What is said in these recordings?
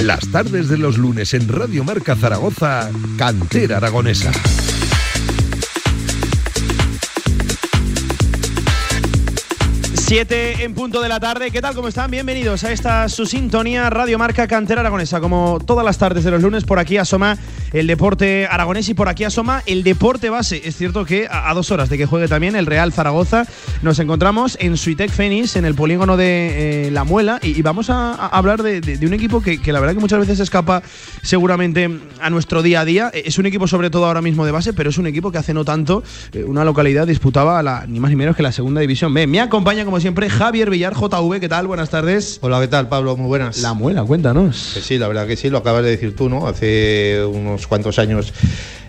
Las tardes de los lunes en Radio Marca Zaragoza, Cantera Aragonesa. 7 en punto de la tarde. ¿Qué tal? ¿Cómo están? Bienvenidos a esta su sintonía Radio Marca Cantera Aragonesa. Como todas las tardes de los lunes, por aquí asoma el deporte aragonés y por aquí asoma el deporte base. Es cierto que a, dos horas de que juegue también el Real Zaragoza, nos encontramos en Suitec Fénix, en el polígono de eh, La Muela, y, vamos a, hablar de, un equipo que, la verdad que muchas veces escapa seguramente a nuestro día a día. Es un equipo sobre todo ahora mismo de base, pero es un equipo que hace no tanto eh, una localidad disputaba la, ni más ni menos que la segunda división B. Me acompaña como siempre, Javier Villar, JV. ¿Qué tal? Buenas tardes. Hola, ¿qué tal, Pablo? Muy buenas. La muela, cuéntanos. sí, la verdad que sí, lo acabas de decir tú, ¿no? Hace unos cuantos años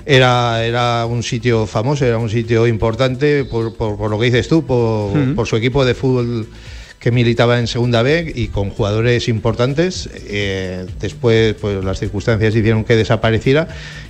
era, era un sitio famoso, era un sitio importante por, por, lo que dices tú, por, por su equipo de fútbol que militaba en Segunda B y con jugadores importantes. Eh, después, pues las circunstancias hicieron que desapareciera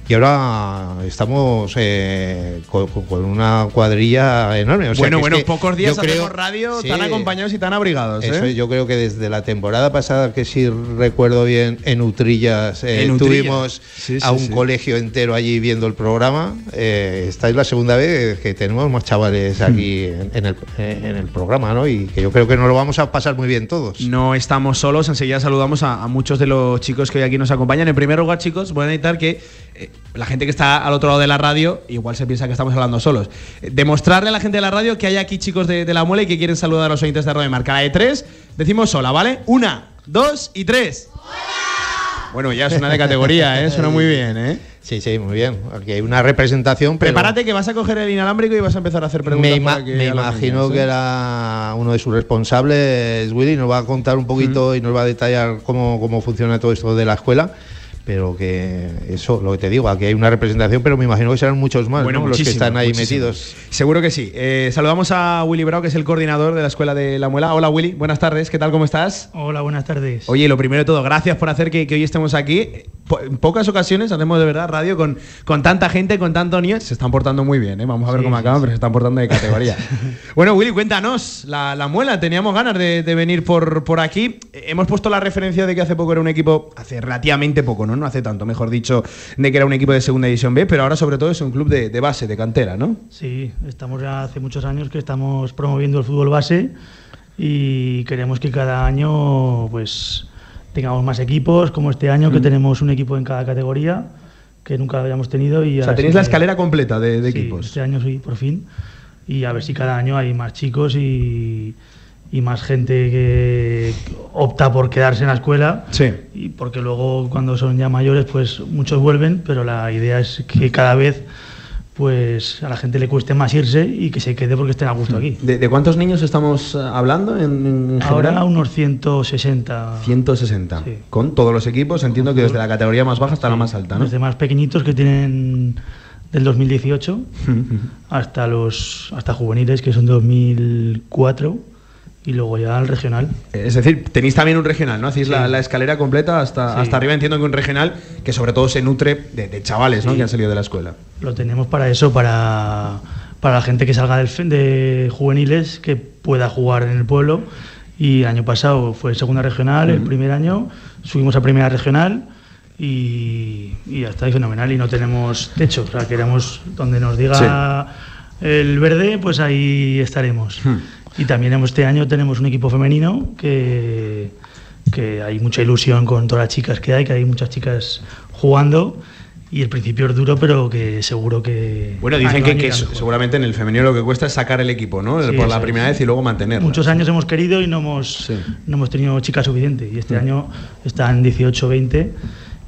y ahora estamos eh, con, una cuadrilla enorme. bueno, bueno, pocos días hacemos radio tan acompañados y tan abrigados. Eso ¿eh? yo creo que desde la temporada pasada, que si recuerdo bien, en Utrillas eh, tuvimos a un colegio entero allí viendo el programa. esta es la segunda vez que tenemos más chavales hmm. aquí en, el, en, el, programa, ¿no? Y que yo creo que nos lo vamos a pasar muy bien todos. No estamos solos, enseguida saludamos a, a muchos de los chicos que hoy aquí nos acompañan. En primer lugar, chicos, voy a necesitar que la gente que está al otro lado de la radio igual se piensa que estamos hablando solos. Demostrarle a la gente de la radio que hay aquí chicos de, la muela y que quieren saludar a los oyentes de Radio Marca. La de tres, decimos sola, ¿vale? Una, dos y tres. Bueno, ya suena de categoría, ¿eh? Suena muy bien, ¿eh? Sí, sí, muy bien. Aquí hay una representación. Prepárate que vas a coger el inalámbrico y vas a empezar a hacer preguntas. Me, imagino que era uno de sus responsables, Willy, nos va a contar un poquito y nos va a detallar cómo, cómo funciona todo esto de la escuela pero que eso, lo que te digo, aquí hay una representación, pero me imagino que serán muchos más los que están ahí metidos. Seguro que sí. Eh, saludamos a Willy Bravo, que es el coordinador de la Escuela de la Muela. Hola Willy, buenas tardes, ¿qué tal? ¿Cómo estás? Hola, buenas tardes. Oye, lo primero de todo, gracias por hacer que, hoy estemos aquí. En pocas ocasiones hacemos de verdad radio con, con tanta gente, con tanto niños. Se están portando muy bien, ¿eh? vamos a ver cómo acaban, pero se están portando de categoría. bueno, Willy, cuéntanos, la, Muela, teníamos ganas de, de venir por, por aquí. Hemos puesto la referencia de que hace poco era un equipo, hace relativamente poco, ¿no? No hace tanto, mejor dicho, de que era un equipo de segunda división B, pero ahora sobre todo es un club de, base, de cantera, ¿no? Sí, estamos ya hace muchos años que estamos promoviendo el fútbol base y queremos que cada año pues tengamos más equipos, como este año que mm. tenemos un equipo en cada categoría que nunca habíamos tenido. Y o sea, tenéis la escalera completa de, de equipos. Este año sí, por fin. Y a ver si cada año hay más chicos y, y más gente que opta por quedarse en la escuela. Sí. Y porque luego cuando son ya mayores, pues muchos vuelven, pero la idea es que cada vez pues a la gente le cueste más irse y que se quede porque estén a gusto aquí. ¿De, cuántos niños estamos eh, hablando en, Ahora unos 160. 160. Con todos los equipos, entiendo que desde la categoría más baja hasta la más alta, ¿no? Desde más pequeñitos que tienen del 2018 hasta los hasta juveniles que son 2004 y luego ya al regional. Es decir, tenéis también un regional, ¿no? Hacéis la, escalera completa hasta, hasta arriba. Entiendo que un regional que sobre todo se nutre de, chavales ¿no? que han salido de la escuela. Lo tenemos para eso, para, para la gente que salga del, de juveniles, que pueda jugar en el pueblo. Y el año pasado fue segunda regional, el primer año subimos a primera regional y, y ya está, y fenomenal. Y no tenemos techo, o sea, queremos donde nos diga el verde, pues ahí estaremos. Y también este año tenemos un equipo femenino que, que hay mucha ilusión con todas las chicas que hay, que hay muchas chicas jugando y el principio es duro, pero que seguro que. Bueno, dicen que, seguramente en el femenino lo que cuesta es sacar el equipo, ¿no? Por la primera vez y luego mantenerlo. Muchos años hemos querido y no hemos, no hemos tenido chicas suficientes. Y este mm. año están 18, 20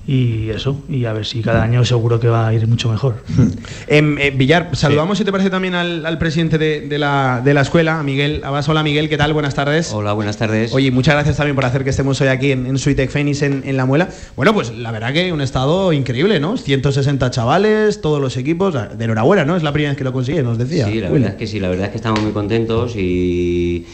y eso, y a ver si cada año seguro que va a ir mucho mejor. Em, eh, Villar, saludamos si te parece también al, presidente de, la, escuela, a Miguel Abas. Hola Miguel, ¿qué tal? Buenas tardes. Hola, buenas tardes. Oye, muchas gracias también por hacer que estemos hoy aquí en, en Suitec Fénix en, La Muela. Bueno, pues la verdad que un estado increíble, ¿no? 160 chavales, todos los equipos, de enhorabuena, ¿no? Es la primera vez que lo consigue, nos decía. Sí, la verdad es que sí, la verdad es que estamos muy contentos y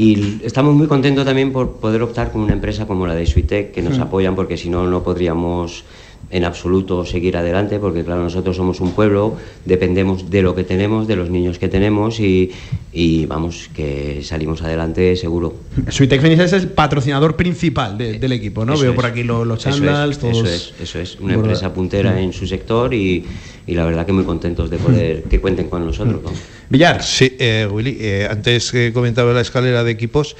y estamos muy contentos también por poder optar con una empresa como la de Suitec, que nos apoyan, porque si no, no podríamos en absoluto seguir adelante, porque claro, nosotros somos un pueblo, dependemos de lo que tenemos, de los niños que tenemos y, y vamos, que salimos adelante seguro. Suitex Fenices es el patrocinador principal de- del equipo, ¿no? Eso Veo es. por aquí los, los Eso es, chandals, todos. Eso es, eso es, una Bueno, empresa puntera en su sector y, y la verdad que muy contentos de poder que cuenten con nosotros. ¿no? Villar, Sí, eh, Willy, eh, antes que comentaba la escalera de equipos,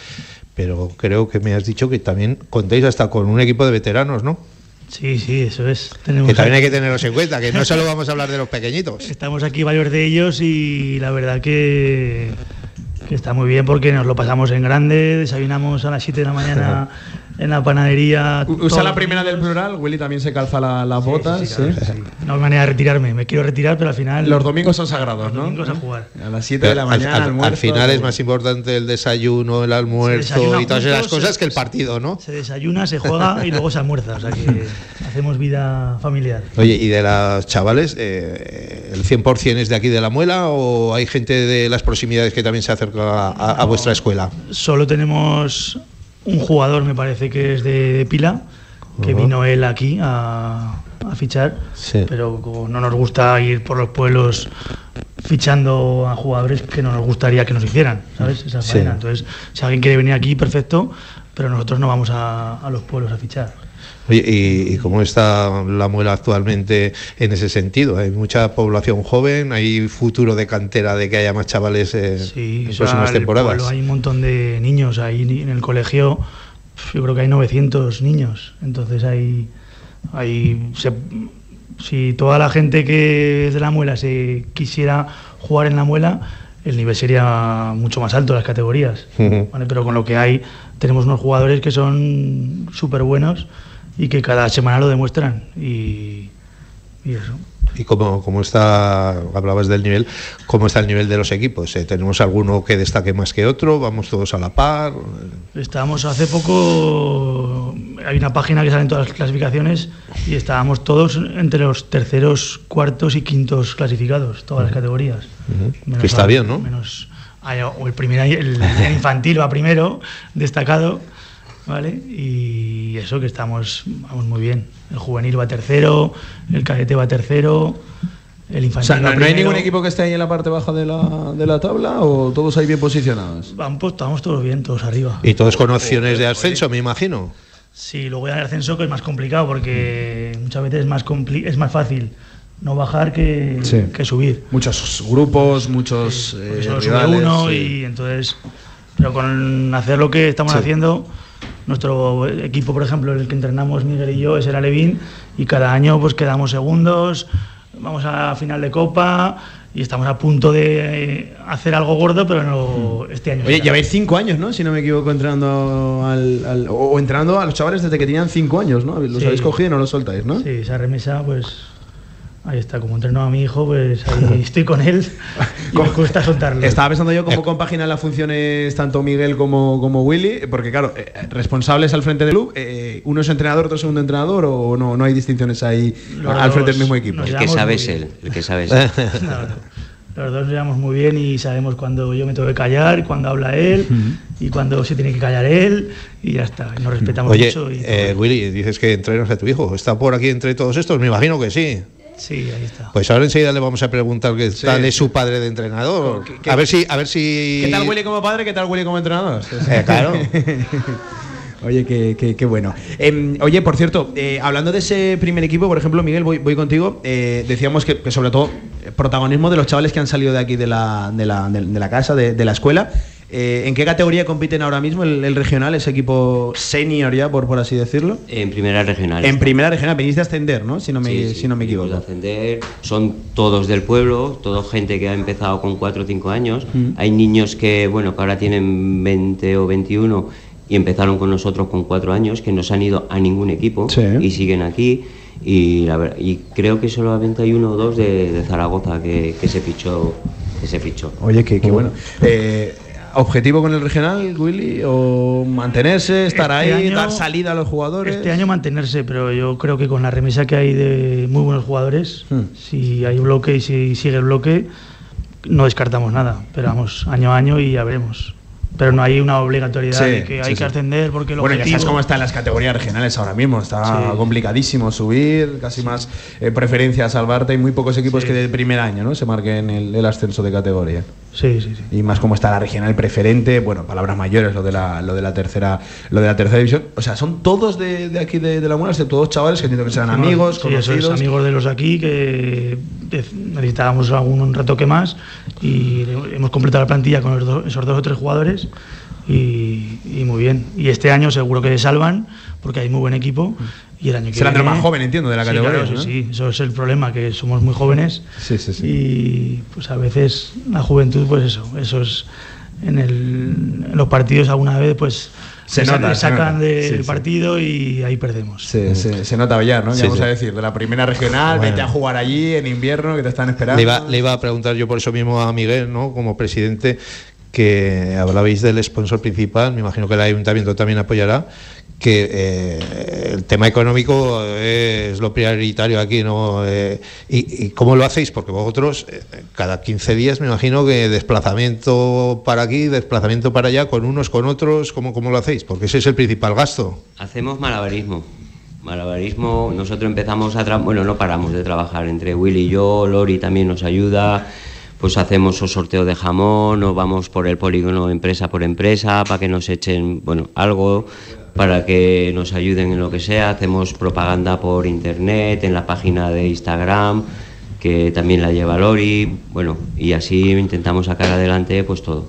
pero creo que me has dicho que también contéis hasta con un equipo de veteranos, ¿no? Sí, sí, eso es. Tenemos Que también hay que tenerlos en cuenta, que no solo vamos a hablar de los pequeñitos. Estamos aquí varios de ellos y la verdad que, que está muy bien porque nos lo pasamos en grande, desayunamos a las 7 de la mañana en la panadería. usa la los primera del plural, Willy también se calza la- las botas. Sí, sí, ¿sí? claro, sí. No hay manera de retirarme, me quiero retirar, pero al final. Los domingos son sagrados, los ¿no? domingos a jugar. A las 7 de la mañana, al, almuerzo, al final es más importante el desayuno, el almuerzo y todas esas cosas se- que el partido, ¿no? Se desayuna, se juega y luego se almuerza, o sea que hacemos vida familiar. Oye, ¿y de las chavales, eh, el 100% es de aquí de la muela o hay gente de las proximidades que también se acerca a, a vuestra escuela? Solo tenemos un jugador, me parece que es de, de Pila, que vino él aquí a, a fichar, Sí. pero como no nos gusta ir por los pueblos fichando a jugadores que no nos gustaría que nos hicieran, ¿sabes? Esa Sí. Entonces, si alguien quiere venir aquí, perfecto, pero nosotros no vamos a, a los pueblos a fichar. Oye, ¿y, y cómo está la muela actualmente en ese sentido? ¿Hay mucha población joven? ¿Hay futuro de cantera de que haya más chavales eh, Sí, en próximas temporadas? pueblo hay un montón de niños ahí en el colegio. Yo creo que hay 900 niños. Entonces hay, hay se- si toda la gente que es de la muela se quisiera jugar en la muela, el nivel sería mucho más alto las categorías. Ujú. ¿vale? Pero con lo que hay, tenemos unos jugadores que son súper buenos y que cada semana lo demuestran. Y, y eso. ¿Y cómo, cómo está, hablabas del nivel, cómo está el nivel de los equipos? Eh, ¿Tenemos alguno que destaque más que otro? ¿Vamos todos a la par? Estábamos hace poco, hay una página que salen todas las clasificaciones y estábamos todos entre los terceros, cuartos y quintos clasificados, todas las categorías. Que está bien, ¿no? Menos, o el primer el, el infantil va primero, destacado, ¿vale? Y eso que estamos, vamos muy bien. El juvenil va tercero, el cadete va tercero, el O infantil sea, va ¿no, no hay primero. ningún equipo que esté ahí en la parte baja de la, de la tabla o todos ahí bien posicionados? Vamos, pues, estamos todos bien, todos arriba. Y todos con opciones de ascenso, me imagino. Sí, luego ya el ascenso que es más complicado porque muchas veces es más, compli- es más fácil no bajar que, Sí. que subir. Muchos grupos, muchos Porque eh, solo sube rivales, uno sí. y entonces... Pero con hacer lo que estamos Sí. haciendo, nuestro equipo, por ejemplo, el que entrenamos Miguel y yo, es el Alevín y cada año pues quedamos segundos, vamos a final de Copa y estamos a punto de eh, hacer algo gordo, pero no este año. Oye, lleváis cinco años, ¿no? Si no me equivoco, entrenando al, al- o o entrenando a los chavales desde que tenían cinco años, ¿no? Los Sí. habéis cogido y no los soltáis, ¿no? Sí, esa remesa, pues ahí está. Como entreno a mi hijo, pues ahí estoy con él y me cuesta soltarlo. Estaba pensando yo cómo compaginan las funciones tanto Miguel como, como Willy, porque claro, eh, responsables al frente del club, eh, uno es entrenador, otro es segundo entrenador, o no, no hay distinciones ahí Los al frente del mismo equipo. El que llevamos sabe muy es bien. él, el que sabe es él. No, no. Los dos nos llevamos muy bien y sabemos cuando yo me tengo que callar, cuando habla él y cuando se tiene que callar él y ya está. Nos respetamos Oye, mucho. Y eh, Willy, dices que entrenas a tu hijo. ¿Está por aquí entre todos estos? Me imagino que sí. Sí, ahí está. Pues ahora enseguida le vamos a preguntar qué Sí. tal es su padre de entrenador. ¿Qué- qué- a ver si, a ver si. ¿Qué tal Willy como padre? ¿Qué tal Willy como entrenador? Eh, claro. Oye, qué, qué- qué bueno. Em, oye, por cierto, eh, hablando de ese primer equipo, por ejemplo, Miguel, voy, voy contigo. eh, decíamos que, que sobre todo protagonismo de los chavales que han salido de aquí de la, de la, de- de la casa, de, de la escuela. Eh, ¿En qué categoría compiten ahora mismo el, el regional, ese equipo senior ya, por, por así decirlo? En primera regional. En primera regional, venís de ascender, ¿no? Si no me, Sí, sí, si no me equivoco. de ascender. Son todos del pueblo, todo gente que ha empezado con 4 o 5 años. Hay niños que, bueno, que ahora tienen 20 o 21 y empezaron con nosotros con 4 años, que no se han ido a ningún equipo Sí. y siguen aquí. Y, la ver- y creo que solamente hay uno o dos de, de Zaragoza que, que se fichó. Que se fichó. Oye, qué, qué bueno. Eh, ¿Objetivo con el regional, Willy? ¿O mantenerse, estar Este ahí, año- dar salida a los jugadores? Este año mantenerse, pero yo creo que con la remesa que hay de muy buenos jugadores, Hmm. si hay bloque y si sigue el bloque, no descartamos nada. Pero vamos, año a año y ya veremos. pero no hay una obligatoriedad de que hay que ascender porque lo Bueno, ya sabes cómo están las categorías regionales ahora mismo. Está complicadísimo subir, casi más eh, preferencia a salvarte. Hay muy pocos equipos que de primer año ¿no? se marquen el, el, ascenso de categoría. Sí, sí, sí. Y más como está la regional preferente, bueno, palabras mayores, lo de la, lo de la tercera, lo de la tercera división. O sea, son todos de, de aquí de, de, la Mura, todos chavales que entiendo que sean amigos, sí, conocidos. Es, amigos de los aquí que necesitábamos algún retoque más y hemos completado la plantilla con esos dos o tres jugadores y, y, muy bien. Y este año seguro que se salvan porque hay muy buen equipo. Y el año que Serán viene, de los más joven, entiendo, de la categoría. Sí, claro, sí, sí, eso es el problema, que somos muy jóvenes. Sí, sí, sí. Y pues a veces la juventud, pues eso, eso es en, el, en los partidos alguna vez, pues se, se nota, sacan se del sí, sí. partido y ahí perdemos. Se, se, se nota ya, ¿no? Ya vamos a decir, de la primera regional, bueno. vete a jugar allí en invierno, que te están esperando. Le iba, le iba a preguntar yo por eso mismo a Miguel, ¿no? Como presidente, que hablabais del sponsor principal, me imagino que el ayuntamiento también apoyará, que eh, el tema económico es lo prioritario aquí, ¿no? Eh, y, cómo lo hacéis? Porque vosotros eh, cada 15 días me imagino que desplazamiento para aquí, desplazamiento para allá, con unos, con otros, ¿cómo, cómo lo hacéis? Porque ese es el principal gasto. Hacemos malabarismo. Malabarismo, nosotros empezamos a... Bueno, no paramos de trabajar entre Willy y yo, Lori también nos ayuda pues hacemos un sorteo de jamón o vamos por el polígono empresa por empresa para que nos echen bueno algo para que nos ayuden en lo que sea. Hacemos propaganda por internet en la página de Instagram que también la lleva Lori. Bueno y así intentamos sacar adelante pues todo.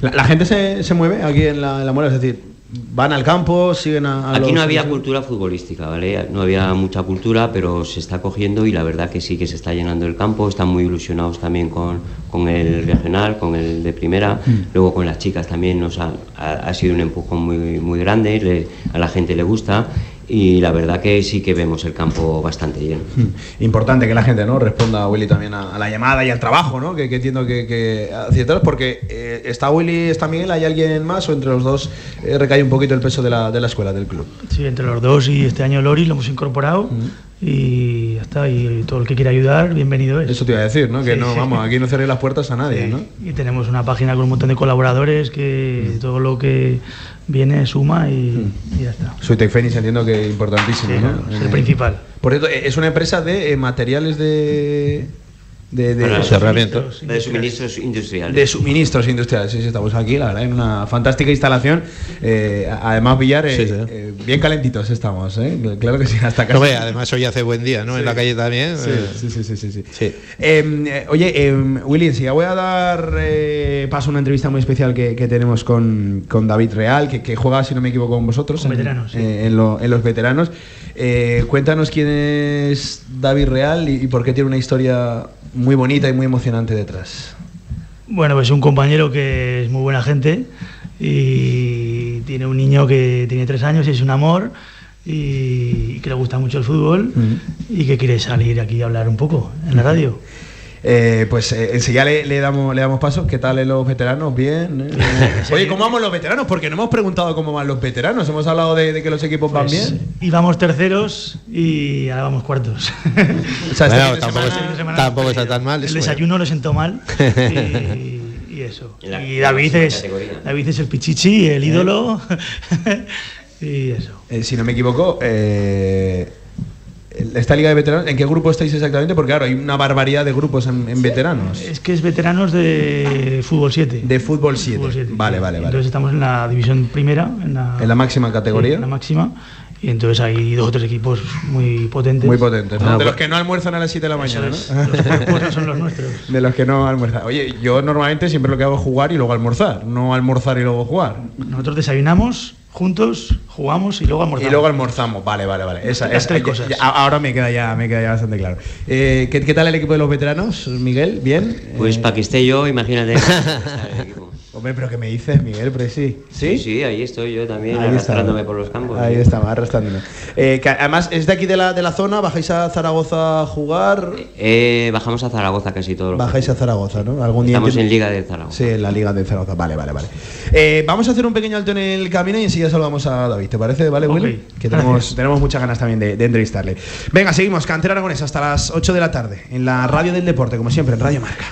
La, la gente se, se, mueve aquí en la, en la Mora es decir van al campo, siguen a... a Aquí los... no había cultura futbolística, ¿vale? No había mucha cultura, pero se está cogiendo y la verdad que sí que se está llenando el campo, están muy ilusionados también con, con el regional, con el de primera, mm. luego con las chicas también nos ha, ha, ha sido un empujón muy, muy grande, le, a la gente le gusta y la verdad que sí que vemos el campo bastante lleno. Importante que la gente no responda a Willy también a, a la llamada y al trabajo, ¿no? Que, que entiendo que, que porque eh, está Willy, está Miguel, ¿hay alguien más o entre los dos eh, recae un poquito el peso de la, de la escuela, del club? Sí, entre los dos y este año Lori lo hemos incorporado. Uh -huh y ya está y todo el que quiera ayudar bienvenido es eso te iba a decir no que sí, no sí. vamos aquí no cerréis las puertas a nadie sí. no y tenemos una página con un montón de colaboradores que mm. todo lo que viene suma y, mm. y ya está soy Tecfenix entiendo que importantísimo ¿no? es el principal por cierto es una empresa de eh, materiales de de, de, de, suministros, de, suministros industriales. De suministros industriales, sí, sí, estamos aquí, la verdad, en una fantástica instalación. Eh, además, Villar, eh, sí, sí. Eh, bien calentitos estamos, ¿eh? claro que sí, hasta casi. No, ve, además, hoy hace buen día, ¿no? Sí. En la calle también. Sí, sí, sí, sí. sí, sí. Eh, oye, Willy, sí, ya voy a dar eh, paso a una entrevista muy especial que, que tenemos con, con, David Real, que, que, juega, si no me equivoco, con vosotros. Con en, veteranos. Eh, en, lo, en, los veteranos. cuéntanos quién es David Real y, y por qué tiene una historia muy bonita y muy emocionante detrás. Bueno, pues un compañero que es muy buena gente y tiene un niño que tiene tres años y es un amor y que le gusta mucho el fútbol y que quiere salir aquí a hablar un poco en la radio. Eh, pues eh, enseguida le, le, damos, le damos paso. ¿Qué tal en los veteranos? Bien. ¿eh? Oye, ¿cómo vamos los veteranos? Porque no hemos preguntado cómo van los veteranos. Hemos hablado de, de que los equipos pues, van bien. Íbamos terceros y ahora vamos cuartos. o sea, este bueno, tampoco, semana, semana, tampoco está tan mal. El desayuno lo sentó mal. y, y, eso. La, y David es, David es el pichichi, el ídolo. y eso. Eh, si no me equivoco, eh esta liga de veteranos, ¿en qué grupo estáis exactamente? Porque claro, hay una barbaridad de grupos en, en veteranos. Es que es veteranos de fútbol 7. De fútbol 7. Vale, vale, vale. Entonces estamos en la división primera. En la, en la máxima categoría. Sí, en la máxima. Y entonces hay dos o tres equipos muy potentes. Muy potentes. ¿no? de los que no almuerzan a las 7 de la mañana, es. ¿no? Los son los nuestros. De los que no almuerzan. Oye, yo normalmente siempre lo que hago es jugar y luego almorzar. No almorzar y luego jugar. Nosotros desayunamos, juntos, jugamos y luego almorzamos. Y luego almorzamos, vale, vale, vale. Esa, Las esa, tres cosas. Ya, ahora me queda ya, me queda ya bastante claro. Eh, ¿qué, ¿qué, tal el equipo de los veteranos, Miguel? ¿Bien? Pues eh... para que esté yo, imagínate. Hombre, pero ¿qué me dices, Miguel? Pero sí. ¿Sí? Sí, ahí estoy yo también, ahí arrastrándome está. por los campos. Ahí estaba, arrastrándome. Eh, que además, ¿es de aquí de la, de la zona? ¿Bajáis a Zaragoza a jugar? Eh, bajamos a Zaragoza casi todos los Bajáis a Zaragoza, ¿no? ¿Algún día Estamos en Liga de Zaragoza. Sí, en la Liga de Zaragoza. Vale, vale, vale. Eh, vamos a hacer un pequeño alto en el camino y enseguida saludamos a David. ¿Te parece? ¿Vale, okay. Will? Que tenemos, tenemos muchas ganas también de, de, entrevistarle. Venga, seguimos. Cantera Aragonés hasta las 8 de la tarde en la Radio del Deporte, como siempre, en Radio Marca.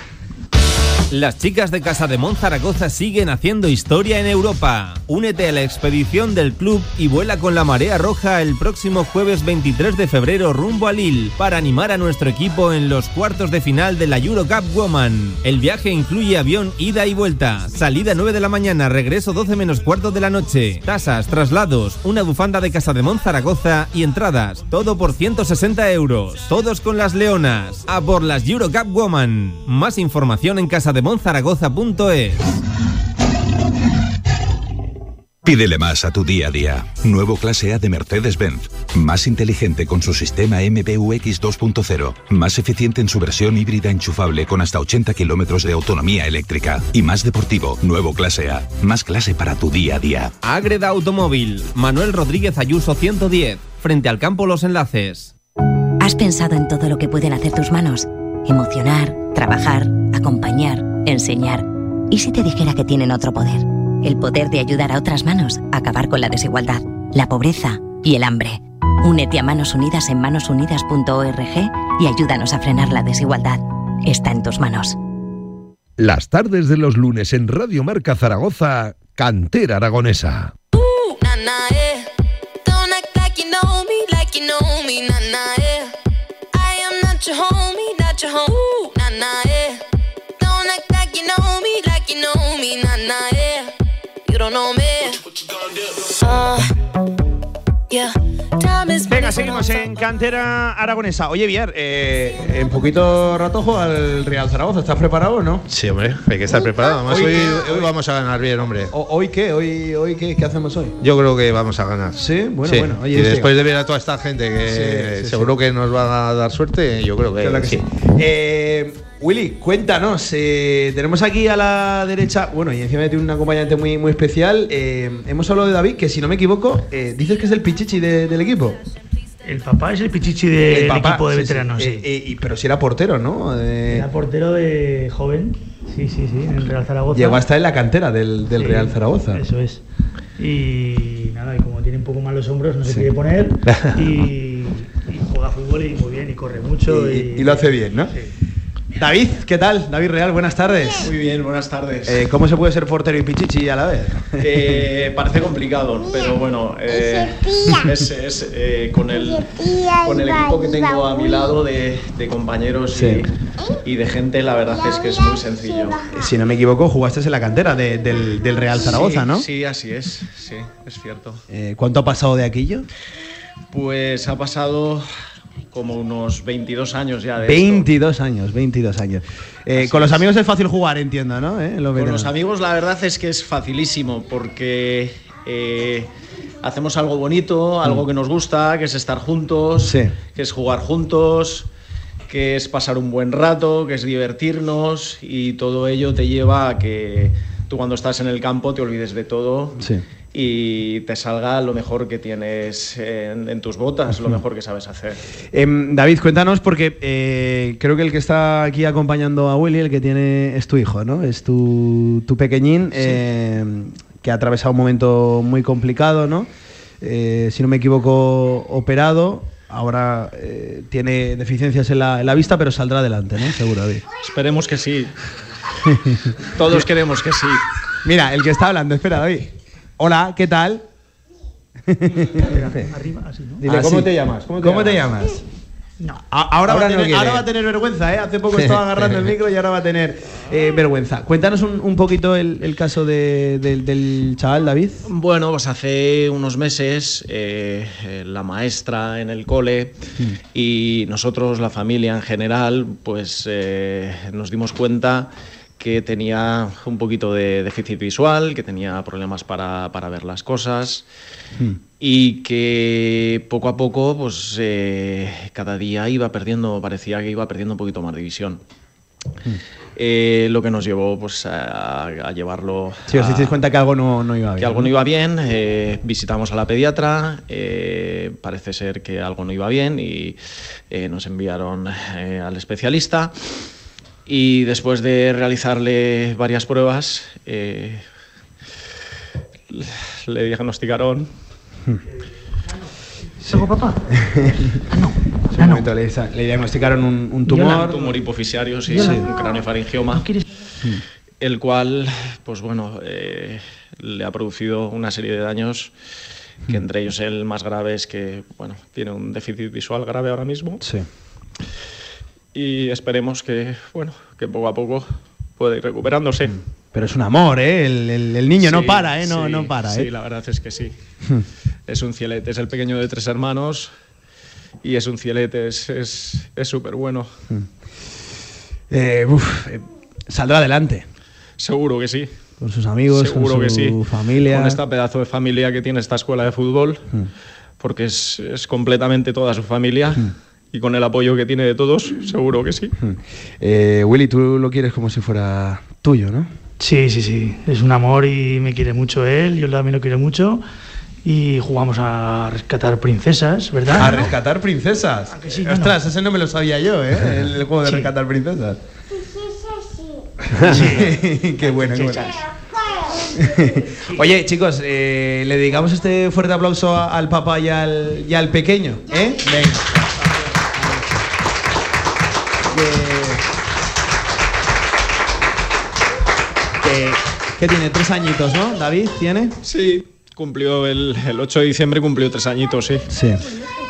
Las chicas de Casa de Mon Zaragoza siguen haciendo historia en Europa. Únete a la expedición del club y vuela con la marea roja el próximo jueves 23 de febrero rumbo a Lille para animar a nuestro equipo en los cuartos de final de la Eurocup Woman. El viaje incluye avión ida y vuelta, salida 9 de la mañana, regreso 12 menos cuarto de la noche, tasas, traslados, una bufanda de Casa de Mon Zaragoza y entradas, todo por 160 euros. Todos con las leonas. A por las Eurocup Woman. Más información en casa de monzaragoza.es. Pídele más a tu día a día. Nuevo clase A de Mercedes-Benz. Más inteligente con su sistema MBUX 2.0. Más eficiente en su versión híbrida enchufable con hasta 80 kilómetros de autonomía eléctrica. Y más deportivo. Nuevo clase A. Más clase para tu día a día. Agreda Automóvil. Manuel Rodríguez Ayuso 110. Frente al campo Los Enlaces. ¿Has pensado en todo lo que pueden hacer tus manos? Emocionar, trabajar, acompañar, enseñar. ¿Y si te dijera que tienen otro poder? El poder de ayudar a otras manos a acabar con la desigualdad, la pobreza y el hambre. Únete a Manos Unidas en manosunidas.org y ayúdanos a frenar la desigualdad. Está en tus manos. Las tardes de los lunes en Radio Marca Zaragoza, Cantera Aragonesa. Venga, seguimos en cantera aragonesa. Oye, Vier, eh, en poquito rato juega al Real Zaragoza. ¿Estás preparado o no? Sí, hombre, hay que estar preparado. Además, Hoy- hoy, hoy vamos a ganar bien, hombre. ¿Hoy qué? ¿Hoy, hoy qué? ¿Qué hacemos hoy? Yo creo que vamos a ganar. Sí, bueno, Sí. bueno. Oye, y después de ver a toda esta gente que Sí, sí, seguro que nos va a dar suerte, yo creo que, Claro que sí. Eh, Willy, cuéntanos. eh, tenemos aquí a la derecha, bueno, y encima tiene un acompañante muy, muy especial. eh, hemos hablado de David, que si no me equivoco, eh, dices que es el pichichi de- del equipo. El papá es el pichichi del equipo de sí, sí. veteranos, sí. Eh, eh, y- pero si era portero, ¿no? Eh, Era portero de joven, sí, sí, sí, en el Real Zaragoza. llegó a estar en la cantera del, del Sí, Real Zaragoza. Eso es. Y nada, y como tiene un poco mal los hombros, no se Sí. quiere poner. Y, y juega fútbol y muy bien, y corre mucho. Y- Y, y lo hace bien, ¿no? Sí. David, ¿qué tal? David Real, buenas tardes. Muy bien, buenas tardes. Eh, ¿Cómo se puede ser portero y pichichi a la vez? Eh, parece complicado, pero bueno, eh, es, es, eh, con, el, con el equipo que tengo a mi lado de, de compañeros Sí. y, y de gente, la verdad es que es muy sencillo. Si no me equivoco, jugaste en la cantera de- del, del Real Zaragoza, Sí, ¿no? Sí, así es, sí, es cierto. Eh, ¿Cuánto ha pasado de aquello? Pues ha pasado como unos 22 años ya de esto. 22 años, 22 años. Eh, con los amigos es fácil jugar, entiendo, ¿no? Eh, los Con los amigos la verdad es que es facilísimo porque eh, hacemos algo bonito, algo que nos gusta, que es estar juntos, Sí. que es jugar juntos, que es pasar un buen rato, que es divertirnos y todo ello te lleva a que tú cuando estás en el campo te olvides de todo Sí. Y te salga lo mejor que tienes en, en tus botas, lo mejor que sabes hacer. Em, David, cuéntanos, porque eh, creo que el que está aquí acompañando a Willy, el que tiene, es tu hijo, ¿no? Es tu, tu pequeñín, em, que ha atravesado un momento muy complicado, ¿no? Eh, si no me equivoco, operado. Ahora eh, tiene deficiencias en la, en la vista, pero saldrá adelante, ¿no? Seguro, David. Esperemos que sí. Todos queremos que sí. Mira, el que está hablando, espera, David. Hola, ¿qué tal? Arriba, así, ¿no? Dile, Ah, ¿cómo te llamas? ¿Cómo te, llamas? No. Ahora, Ahora va a no tener, quiere. ahora va a tener vergüenza, ¿eh? Hace poco estaba agarrando el micro y ahora va a tener eh, vergüenza. Cuéntanos un, un poquito el, el caso de- del- del chaval, David. Bueno, pues hace unos meses eh, eh, la maestra en el cole y nosotros, la familia en general, pues eh, nos dimos cuenta que tenía un poquito de déficit visual, que tenía problemas para, para ver las cosas y que poco a poco, pues eh, cada día iba perdiendo, parecía que iba perdiendo un poquito más de visión. Eh, lo que nos llevó pues, a, a llevarlo. Si os a- disteis cuenta que algo no, no iba bien. que algo no iba bien, eh, visitamos a la pediatra, eh, parece ser que algo no iba bien y eh, nos enviaron eh, al especialista y después de realizarle varias pruebas eh, le diagnosticaron ¿Salgo, papá? En ese momento le, le diagnosticaron un, un tumor. un tumor hipofisiario, sí, no- un craneofaringioma. ¿No quieres? el cual, pues bueno, eh, le ha producido una serie de daños que entre ellos el más grave es que, bueno, tiene un déficit visual grave ahora mismo. Sí. Y esperemos que, bueno, que poco a poco pueda ir recuperándose. Pero es un amor, ¿eh? El, el- el niño no Sí, para, ¿eh? No, sí, no para, Sí, ¿eh? la verdad es que sí. es un cielete, es el pequeño de tres hermanos y es un cielete, es súper es, súper bueno. Eh, uf, eh, saldrá adelante. Seguro que sí. Con sus amigos, Seguro con que su sí. familia. Con esta pedazo de familia que tiene esta escuela de fútbol, porque es, es completamente toda su familia y con el apoyo que tiene de todos, seguro que sí. Eh, Willy, tú lo quieres como si fuera tuyo, ¿no? Sí, sí, sí. Es un amor y me quiere mucho él, yo también lo quiero mucho. Y jugamos a rescatar princesas, ¿verdad? A rescatar princesas. que sí, Ostras, ese no me lo sabía yo, ¿eh? El, juego de Sí. rescatar princesas. Sí. qué bueno, qué bueno. Oye, chicos, eh, le dedicamos este fuerte aplauso a- al papá y al, y al pequeño, ¿eh? Venga. Que- que tiene tres añitos, ¿no? David, ¿tiene? Sí, cumplió el, el 8 de diciembre, cumplió tres añitos, sí. Sí.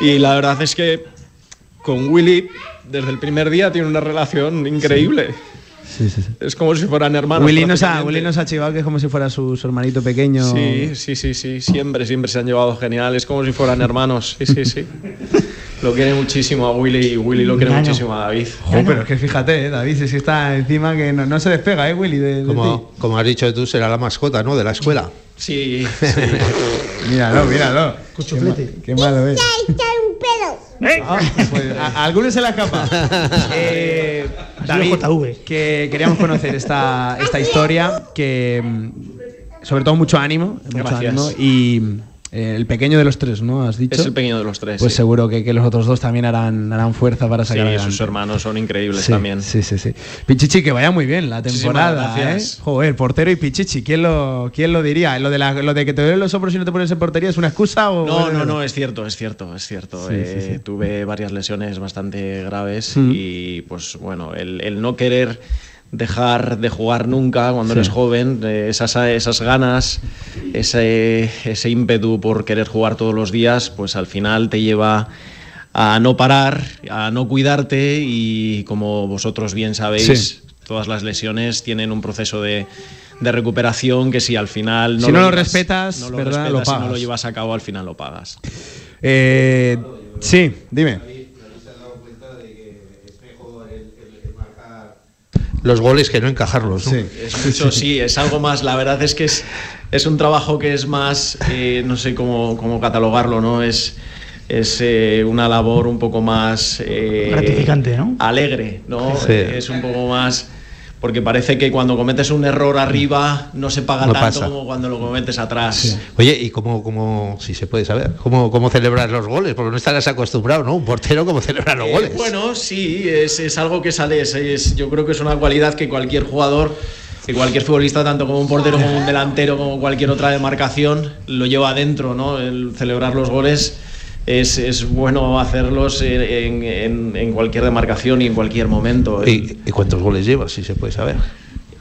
Y la verdad es que con Willy, desde el primer día, tiene una relación increíble. Sí, sí, sí. Es como si fueran hermanos. Willy nos, ha. Willy nos ha chivado que es como si fuera su, su hermanito pequeño. Sí, sí, sí, sí. Siempre, siempre se han llevado genial. Es como si fueran hermanos. Sí, sí, sí. Lo quiere muchísimo a Willy y Willy lo quiere muchísimo a David. Jo, pero es que fíjate, eh, David, si está encima que no, no se despega, ¿eh, Willy? De, de Como, como has dicho tú, será la mascota, ¿no? De la escuela. Sí, sí. Míralo, míralo. Qué, qué malo es. Ah, pues, a, a algunos se la escapa. Eh, David, JV. que queríamos conocer esta, esta historia, que mm, sobre todo mucho ánimo, mucho Gracias. ánimo y eh, el pequeño de los tres, ¿no? Has dicho. Es el pequeño de los tres. Pues sí. seguro que, que los otros dos también harán, harán fuerza para Sí, sacar adelante. sus hermanos son increíbles Sí, también. Sí, sí, sí. Pichichi, que vaya muy bien la temporada, gracias. ¿eh? Joder, portero y Pichichi, ¿quién lo, quién lo diría? ¿Lo de, la- lo de que te duelen los hombros y no te pones en portería es una excusa o...? No, no, no, es cierto, es cierto, es cierto. Sí, Eh, sí, sí. Tuve varias lesiones bastante graves Mm. y pues bueno, el, el no querer dejar de jugar nunca cuando eres joven, eh, esas, esas ganas, ese, ese ímpetu por querer jugar todos los días, pues al final te lleva a no parar, a no cuidarte y como vosotros bien sabéis, Sí. todas las lesiones tienen un proceso de, de recuperación que si al final Si no lo llevas- respetas, no lo ¿verdad? Lo respetas y no pagas. lo llevas a cabo, al final lo pagas. Eh, sí, dime. Los goles que no encajarlos, ¿no? Sí. Es mucho, sí, es algo más. La verdad es que es, es un trabajo que es más, eh, no sé cómo, cómo catalogarlo, ¿no? Es, es eh, una labor un poco más. eh, Gratificante, ¿no? Alegre, ¿no? Sí. Es un poco más. Porque parece que cuando cometes un error arriba no se paga No tanto pasa. como cuando lo cometes atrás. Oye, ¿y cómo, cómo, si se puede saber, cómo, cómo celebrar los goles? Porque no estarás acostumbrado, ¿no? Un portero, ¿cómo celebrar los Eh, goles? bueno, sí, es, es algo que sale. Es, es- yo creo que es una cualidad que cualquier jugador, que cualquier futbolista, tanto como un portero, como un delantero, como cualquier otra demarcación, lo lleva adentro, ¿no? El celebrar los goles es, es bueno hacerlos en, en- cualquier demarcación y en cualquier momento. ¿Y, y cuántos goles llevas, si se puede saber?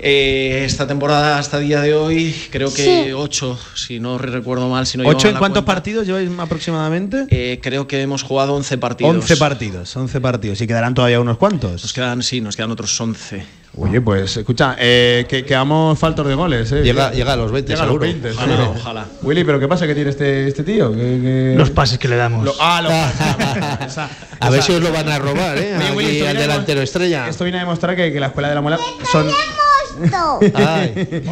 Eh, esta temporada, hasta el día de hoy, creo que ocho, si no recuerdo mal. Si no ¿Ocho en cuántos cuenta. partidos lleváis aproximadamente? Eh, creo que hemos jugado 11 partidos. 11 partidos, 11 partidos. Y quedarán todavía unos Nos cuantos. quedan, sí, nos quedan otros 11. Oye, pues escucha, eh, que quedamos faltos de goles. Eh. Llega, llega a los 20, Llega a los seguro. 20, Ojalá, seguro. ojalá. Willy, ¿pero qué pasa que tiene este, este tío? Los pases que le damos. Lo- ah, los pases. A ver si os lo van a robar, ¿eh? Oye, Willy, Aquí esto al viene a delantero demostrar- estrella. Esto viene a demostrar que, que la escuela de la muela son. Ay.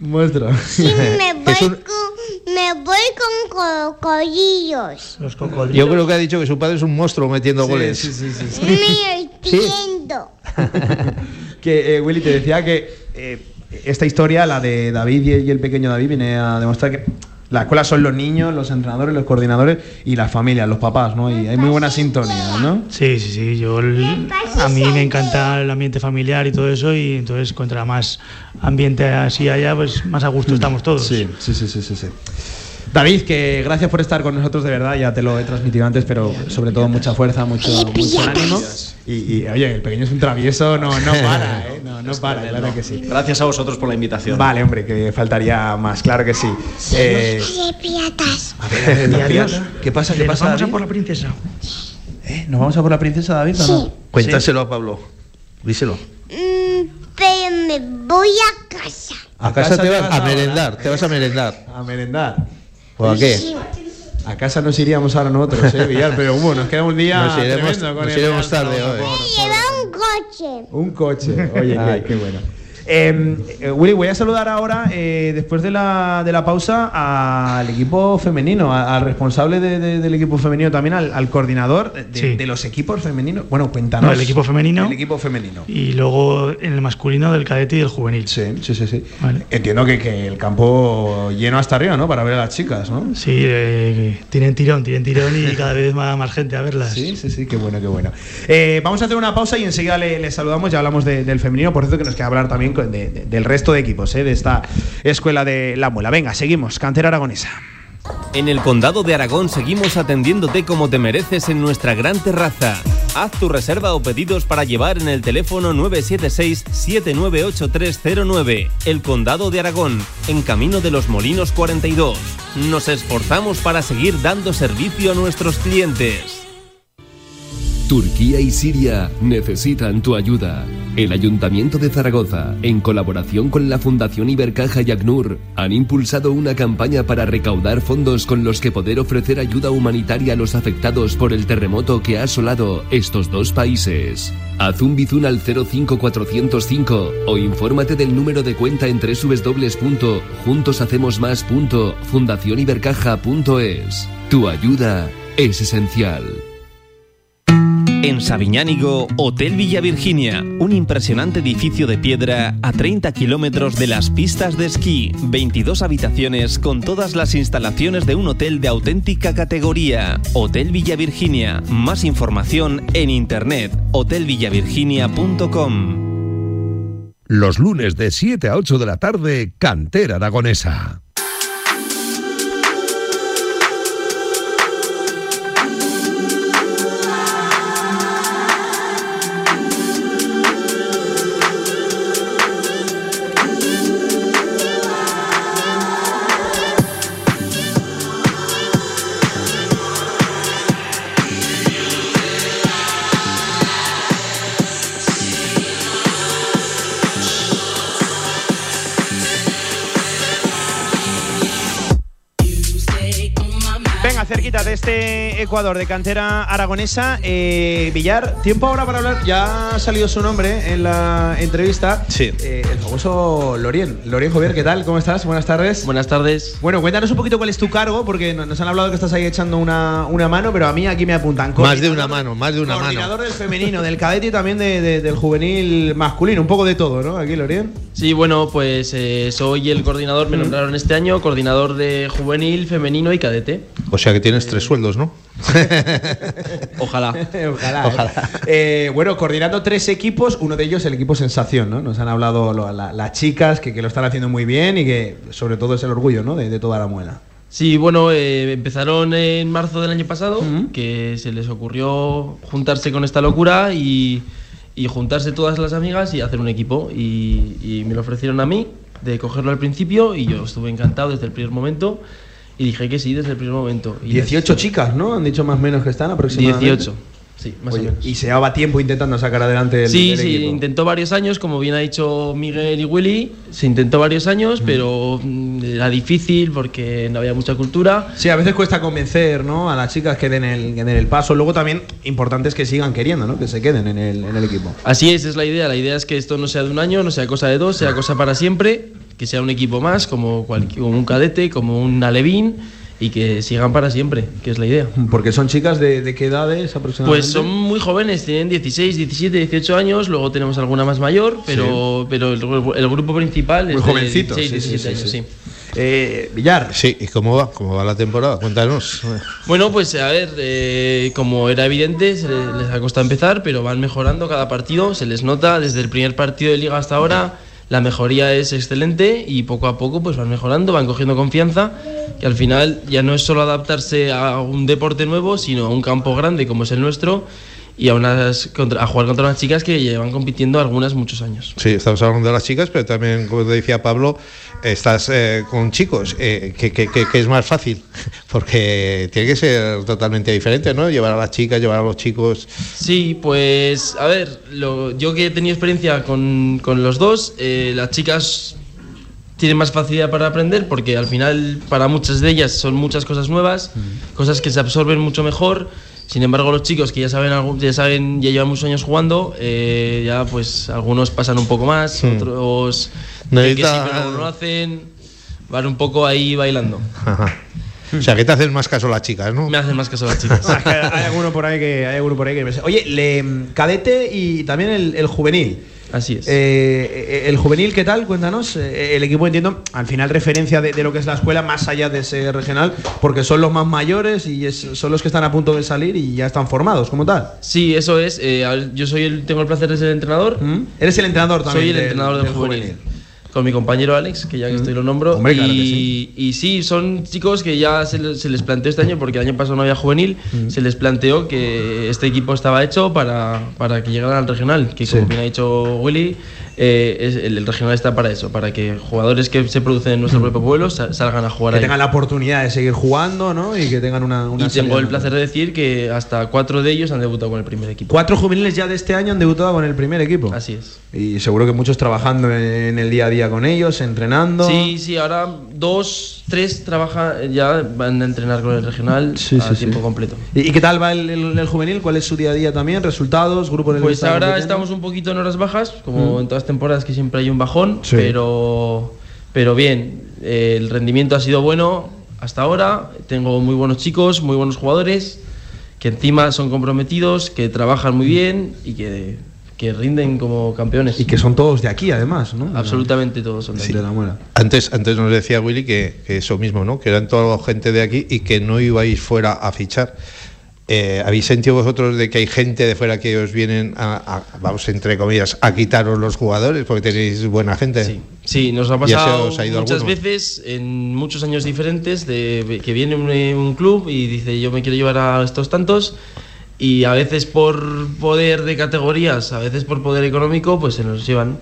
Muestra. me voy, un- con, me voy con cocodrilos. Los cocodrilos. Yo creo que ha dicho que su padre es un monstruo metiendo goles. Sí, sí, sí, sí. Me entiendo. Que eh, Willy te decía que eh, esta historia, la de David y el pequeño David, viene a demostrar que la escuela son los niños, los entrenadores, los coordinadores y las familias, los papás, ¿no? Y hay muy buena sintonía, ¿no? Sí, sí, sí. Yo el- a mí me encanta el ambiente familiar y todo eso y entonces contra más ambiente así haya, pues más a gusto estamos todos. Sí, sí, sí, sí, sí, sí. David, que gracias por estar con nosotros de verdad, ya te lo he transmitido antes, pero sobre todo mucha fuerza, mucho, mucho ánimo. Y, y, oye, el pequeño es un travieso, no, no para, ¿eh? No, no para, claro que sí. Gracias a vosotros por la invitación. Vale, hombre, que faltaría más, claro que sí. Eh, a ver. ¿Qué pasa? ¿Qué pasa? Vamos a por la princesa. ¿Eh? ¿Nos vamos a por la princesa David o no? Sí. Cuéntaselo a Pablo. Díselo. Mm, pero me voy a casa. A casa te vas a merendar, te vas a merendar. A merendar. ¿O a qué? Sí. A casa nos iríamos ahora nosotros, ¿eh, Villar? Pero bueno, nos queda un día Nos iremos- tremendo con nos el iremos tarde hoy. Lleva un coche. Un coche. Oye, Ay. qué, qué bueno. Eh, eh, Willy, voy a saludar ahora, eh, después de la, de la pausa, al equipo femenino, al responsable de- de- del equipo femenino también, al, al coordinador de, Sí. de los equipos femeninos. Bueno, cuéntanos. No, el equipo femenino. El equipo femenino. Y luego en el masculino del cadete y del juvenil. Sí, sí, sí. sí. Vale. Entiendo que, que el campo lleno hasta arriba, ¿no? Para ver a las chicas, ¿no? Sí, eh, tienen tirón, tienen tirón y cada vez más, más gente a verlas. Sí, sí, sí, qué bueno, qué bueno. Eh, vamos a hacer una pausa y enseguida le, le saludamos, ya hablamos de- del femenino, por cierto que nos queda hablar también con- de- de- del resto de equipos, eh, de esta escuela de la muela. Venga, seguimos, cantera aragonesa. En el Condado de Aragón seguimos atendiéndote como te mereces en nuestra gran terraza. Haz tu reserva o pedidos para llevar en el teléfono 976-798309. El Condado de Aragón, en Camino de los Molinos 42. Nos esforzamos para seguir dando servicio a nuestros clientes. Turquía y Siria necesitan tu ayuda. El Ayuntamiento de Zaragoza, en colaboración con la Fundación Ibercaja y ACNUR, han impulsado una campaña para recaudar fondos con los que poder ofrecer ayuda humanitaria a los afectados por el terremoto que ha asolado estos dos países. Haz un bizun al 05405 o infórmate del número de cuenta en www.juntoshacemosmas.fundacionibercaja.es. Tu ayuda es esencial. En Sabiñánigo, Hotel Villa Virginia, un impresionante edificio de piedra a 30 kilómetros de las pistas de esquí, 22 habitaciones con todas las instalaciones de un hotel de auténtica categoría. Hotel Villa Virginia, más información en internet, hotelvillavirginia.com. Los lunes de 7 a 8 de la tarde, Cantera Aragonesa. Cerquita de este Ecuador de cantera aragonesa, eh, Villar, tiempo ahora para hablar, ya ha salido su nombre en la entrevista. Sí. Eh, el famoso Lorien. Lorien Jovier, ¿qué tal? ¿Cómo estás? Buenas tardes. Buenas tardes. Bueno, cuéntanos un poquito cuál es tu cargo, porque no- nos han hablado que estás ahí echando una, una mano, pero a mí aquí me apuntan. Más de Coordinador- una mano, más de una mano. Coordinador del femenino, del cadete y también de- de- del juvenil masculino, un poco de todo, ¿no? Aquí, Lorien. Sí, bueno, pues eh, soy el coordinador, me nombraron este año, coordinador de juvenil, femenino y cadete. O sea que tienes tres sueldos, ¿no? Ojalá. Ojalá. Ojalá. Eh, bueno, coordinando tres equipos, uno de ellos el equipo Sensación, ¿no? Nos han hablado lo- la- las chicas que, que lo están haciendo muy bien y que sobre todo es el orgullo, ¿no? De, de toda la muela. Sí, bueno, eh, empezaron en marzo del año pasado, que se les ocurrió juntarse con esta locura y, y juntarse todas las amigas y hacer un equipo. Y, y me lo ofrecieron a mí de cogerlo al principio y yo estuve encantado desde el primer momento y dije que sí desde el primer momento. Y 18 chicas, ¿no? Han dicho más o menos que están aproximadamente. 18, sí, más Oye, o menos. Y se llevaba tiempo intentando sacar adelante el, Sí, el sí, equipo. intentó varios años, como bien ha dicho Miguel y Willy, se intentó varios años, pero mm, era difícil porque no había mucha cultura. Sí, a veces cuesta convencer ¿no? a las chicas que den, el, que den el paso. Luego también importante es que sigan queriendo, ¿no? que se queden en el, en el equipo. Así es, es la idea. La idea es que esto no sea de un año, no sea cosa de dos, sea cosa para siempre, que sea un equipo más, como, cualquier, como un cadete, como un alevín, y que sigan para siempre, que es la idea. Porque son chicas de, de qué edades aproximadamente. Pues son muy jóvenes, tienen 16, 17, 18 años, luego tenemos alguna más mayor, pero, pero el, el grupo principal es Muy de jovencitos, 16, sí, sí, 17 sí, años, sí. sí. Eh, Villar. Sí, ¿y cómo va? ¿Cómo va la temporada? Cuéntanos. Bueno, pues a ver, eh, como era evidente, se les, les ha costado empezar, pero van mejorando cada partido, se les nota desde el primer partido de liga hasta ahora, la mejoría es excelente y poco a poco pues van mejorando, van cogiendo confianza, que al final ya no es solo adaptarse a un deporte nuevo, sino a un campo grande como es el nuestro y a, unas, a jugar contra unas chicas que llevan compitiendo algunas muchos años. Sí, estamos hablando de las chicas, pero también, como decía Pablo, estás eh, con chicos, eh, que, que- que- que es más fácil, porque tiene que ser totalmente diferente, ¿no? Llevar a las chicas, llevar a los chicos. Sí, pues a ver, lo- yo que he tenido experiencia con, con los dos, eh, las chicas tienen más facilidad para aprender porque al final para muchas de ellas son muchas cosas nuevas, cosas que se absorben mucho mejor. Sin embargo, los chicos que ya saben, algún- ya saben, ya llevan muchos años jugando, eh, ya pues algunos pasan un poco más, Hmm. otros que sí, Necesita- pero no lo hacen, van un poco ahí bailando. Ajá. O sea, que te hacen más caso las chicas, ¿no? Me hacen más caso las chicas. hay alguno por ahí que hay alguno por ahí que oye le cadete y también el, el juvenil Así es. Eh, el juvenil qué tal cuéntanos Eh, el equipo entiendo al final referencia de, de lo que es la escuela más allá de ser regional porque son los más mayores y es- son los que están a punto de salir y ya están formados como tal Sí, eso es. eh, yo soy el, tengo el placer de ser el entrenador. eres el entrenador también Soy el del- entrenador del, del juvenil. juvenil. Con mi compañero Alex, que ya que estoy lo nombro. Hombre, y, claro sí. y sí, son chicos que ya se les, se les planteó este año, porque el año pasado no había juvenil, se les planteó que este equipo estaba hecho para, para que llegaran al regional, que como Sí. bien ha dicho Willy, eh, es- el, el regional está para eso, para que jugadores que se producen en nuestro propio pueblo sa- salgan a jugar que ahí. tengan la oportunidad de seguir jugando ¿no? y que tengan una, una y tengo el placer de decir que hasta cuatro de ellos han debutado con el primer equipo. Cuatro juveniles ya de este año han debutado con el primer equipo. Así es. Y seguro que muchos trabajando en el día a día con ellos, entrenando. Sí, sí, ahora dos, tres trabajan, ya van a entrenar con el regional Sí, a sí, sí. tiempo completo. ¿Y, qué tal va el, el- el juvenil? ¿Cuál es su día a día también? ¿Resultados? ¿Grupo en el Pues ahora estamos un poquito en horas bajas, como Mm. en todas temporadas que siempre hay un bajón, pero, pero bien, eh, el rendimiento ha sido bueno hasta ahora, tengo muy buenos chicos, muy buenos jugadores, que encima son comprometidos, que trabajan muy bien y que, que rinden como campeones. Y que son todos de aquí, además, ¿no? Absolutamente todos son de Sí. aquí. De la muela. Antes, antes nos decía Willy que, que eso mismo, ¿no? Que eran toda gente de aquí y que no ibais fuera a fichar. Eh, ¿Habéis sentido vosotros de que hay gente de fuera que os vienen a, a- vamos, entre comillas, a quitaros los jugadores porque tenéis buena gente? Sí. Sí, nos ha ¿Y ese pasado os ha ido muchas alguno? veces en muchos años diferentes de que viene un, un club y dice yo me quiero llevar a estos tantos y a veces por poder de categorías, a veces por poder económico, pues se nos llevan.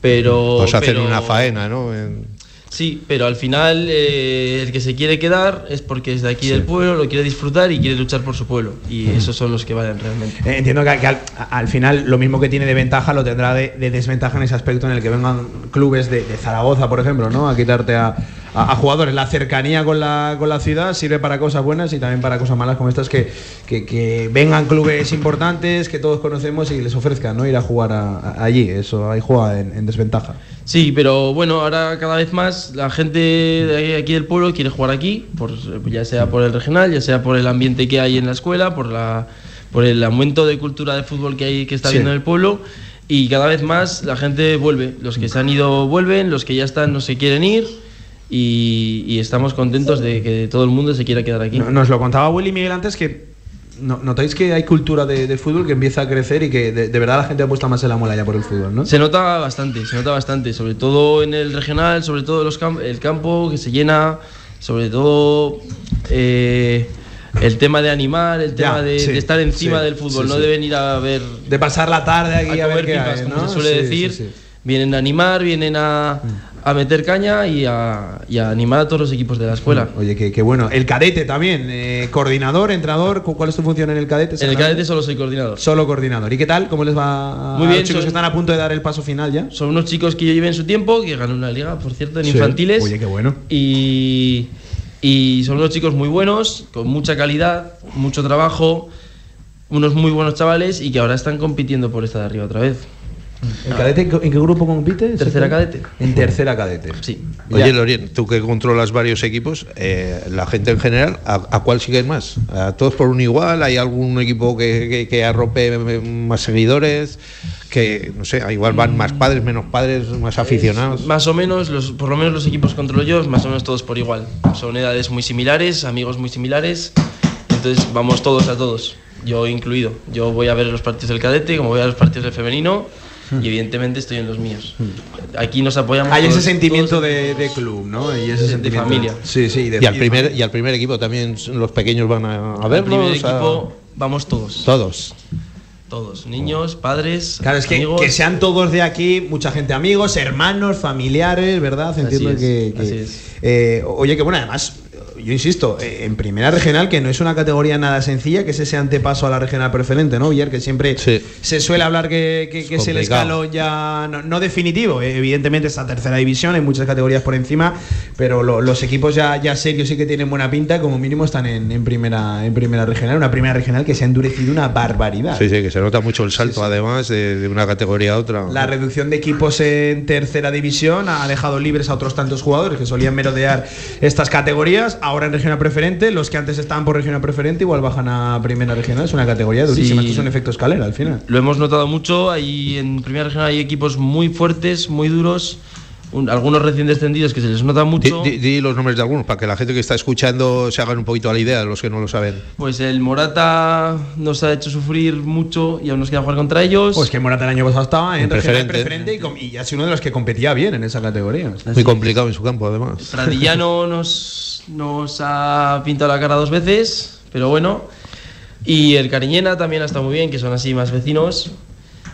Pero Os hacen pero- una faena, ¿no? En- Sí, pero al final eh, el que se quiere quedar es porque es de aquí del pueblo, lo quiere disfrutar y quiere luchar por su pueblo. Y esos son los que valen realmente. Eh, entiendo que, que al, al final lo mismo que tiene de ventaja lo tendrá de, de desventaja en ese aspecto en el que vengan clubes de, de Zaragoza, por ejemplo, ¿no? A quitarte a, a- a jugadores. La cercanía con la, con la ciudad sirve para cosas buenas y también para cosas malas como estas que, que, que vengan clubes importantes que todos conocemos y les ofrezcan ¿no? ir a jugar a- a- allí. Eso ahí juega en, en desventaja. Sí, pero bueno, ahora cada vez más la gente de aquí del pueblo quiere jugar aquí, por, ya sea por el regional, ya sea por el ambiente que hay en la escuela, por, la, por el aumento de cultura de fútbol que, hay, que está Sí. habiendo en el pueblo. Y cada vez más la gente vuelve. Los que se han ido vuelven, los que ya están no se quieren ir. Y, y estamos contentos de que todo el mundo se quiera quedar aquí. Nos lo contaba Willy Miguel antes que no- notáis que hay cultura de, de fútbol que empieza a crecer y que de, de verdad la gente apuesta más en la muela ya por el fútbol, ¿no? Se nota bastante, se nota bastante, sobre todo en el regional, sobre todo los cam- el campo que se llena, sobre todo eh, el tema de animar, el tema Ya, de, sí, de estar encima sí, del fútbol, sí, no de venir a ver De pasar la tarde aquí a a, ver comer qué pipas, hay, como ¿no? se suele decir. Vienen a animar, vienen a, a meter caña y a, y a animar a todos los equipos de la escuela. Oye, qué, qué bueno. El cadete también, eh, coordinador, entrenador, ¿cu- ¿cuál es tu función en el cadete? En el cadete solo soy coordinador. Solo coordinador. ¿Y qué tal? ¿Cómo les va a Muy a bien, los chicos son- que están a punto de dar el paso final ya? Son unos chicos que yo llevé en su tiempo, que ganó una liga, por cierto, en Sí. infantiles. Oye, qué bueno. Y, y son unos chicos muy buenos, con mucha calidad, mucho trabajo, unos muy buenos chavales y que ahora están compitiendo por esta de arriba otra vez. ¿El cadete en qué- en grupo compite? Tercera cadete. En tercera cadete. Sí. Oye, Lorien, tú que controlas varios equipos, eh, la gente en general, ¿a, a cuál siguen más? ¿A todos por un igual? ¿Hay algún equipo que, que, que arrope más seguidores? Que, no sé, igual van más padres, menos padres, más aficionados. Más o menos, los, por lo menos los equipos que controlo yo, más o menos todos por igual. Son edades muy similares, amigos muy similares, entonces vamos todos a todos, yo incluido. Yo voy a ver los partidos del cadete, como voy a los partidos del femenino, y evidentemente estoy en los míos. Aquí nos apoyamos. Hay ese sentimiento de, de club, ¿no? Y ese de sentimiento familia. Sí, sí. de- Y al, primer, y al primer equipo también los pequeños van a, a Al verlos. primer a- equipo vamos todos. Todos. Todos, niños, padres, Claro, es que, amigos. que sean todos de aquí, mucha gente amigos, hermanos, familiares, ¿verdad? Entiendo es, que. que- así es. eh, oye, que bueno, además, yo insisto, eh, en primera regional, que no es una categoría nada sencilla, que es ese antepaso a la regional preferente, ¿no, Villar? Que siempre se suele hablar que, que- que es, el escalón ya no, no definitivo. eh, Evidentemente, esta tercera división, hay muchas categorías por encima, pero lo- los equipos ya, ya serios sí que tienen buena pinta, como mínimo están en, en primera, en primera regional, una primera regional que se ha endurecido una barbaridad. Sí, sí, que se nota mucho el salto, además, de, de una categoría a otra. La reducción de equipos en tercera división ha dejado libres a otros tantos jugadores que solían merodear estas categorías. Ahora en regional preferente, los que antes estaban por regional preferente igual bajan a primera regional. Es una categoría durísima. Sí. Esto es un efecto escalera al final. Lo hemos notado mucho. Hay, en primera región hay equipos muy fuertes, muy duros. un- algunos recién descendidos que se les nota Di, mucho. di- di los nombres de algunos para que la gente que está escuchando se hagan un poquito a la idea, los que no lo saben. Pues el Morata nos ha hecho sufrir mucho y aún nos queda jugar contra ellos. Pues que Morata el año pasado estaba en En regional preferente. preferente y, y ha sido uno de los que competía bien en esa categoría. Muy complicado en su campo, además. Pradillano nos, nos ha pintado la cara dos veces, pero bueno. Y el Cariñena también ha estado muy bien, que son así más vecinos.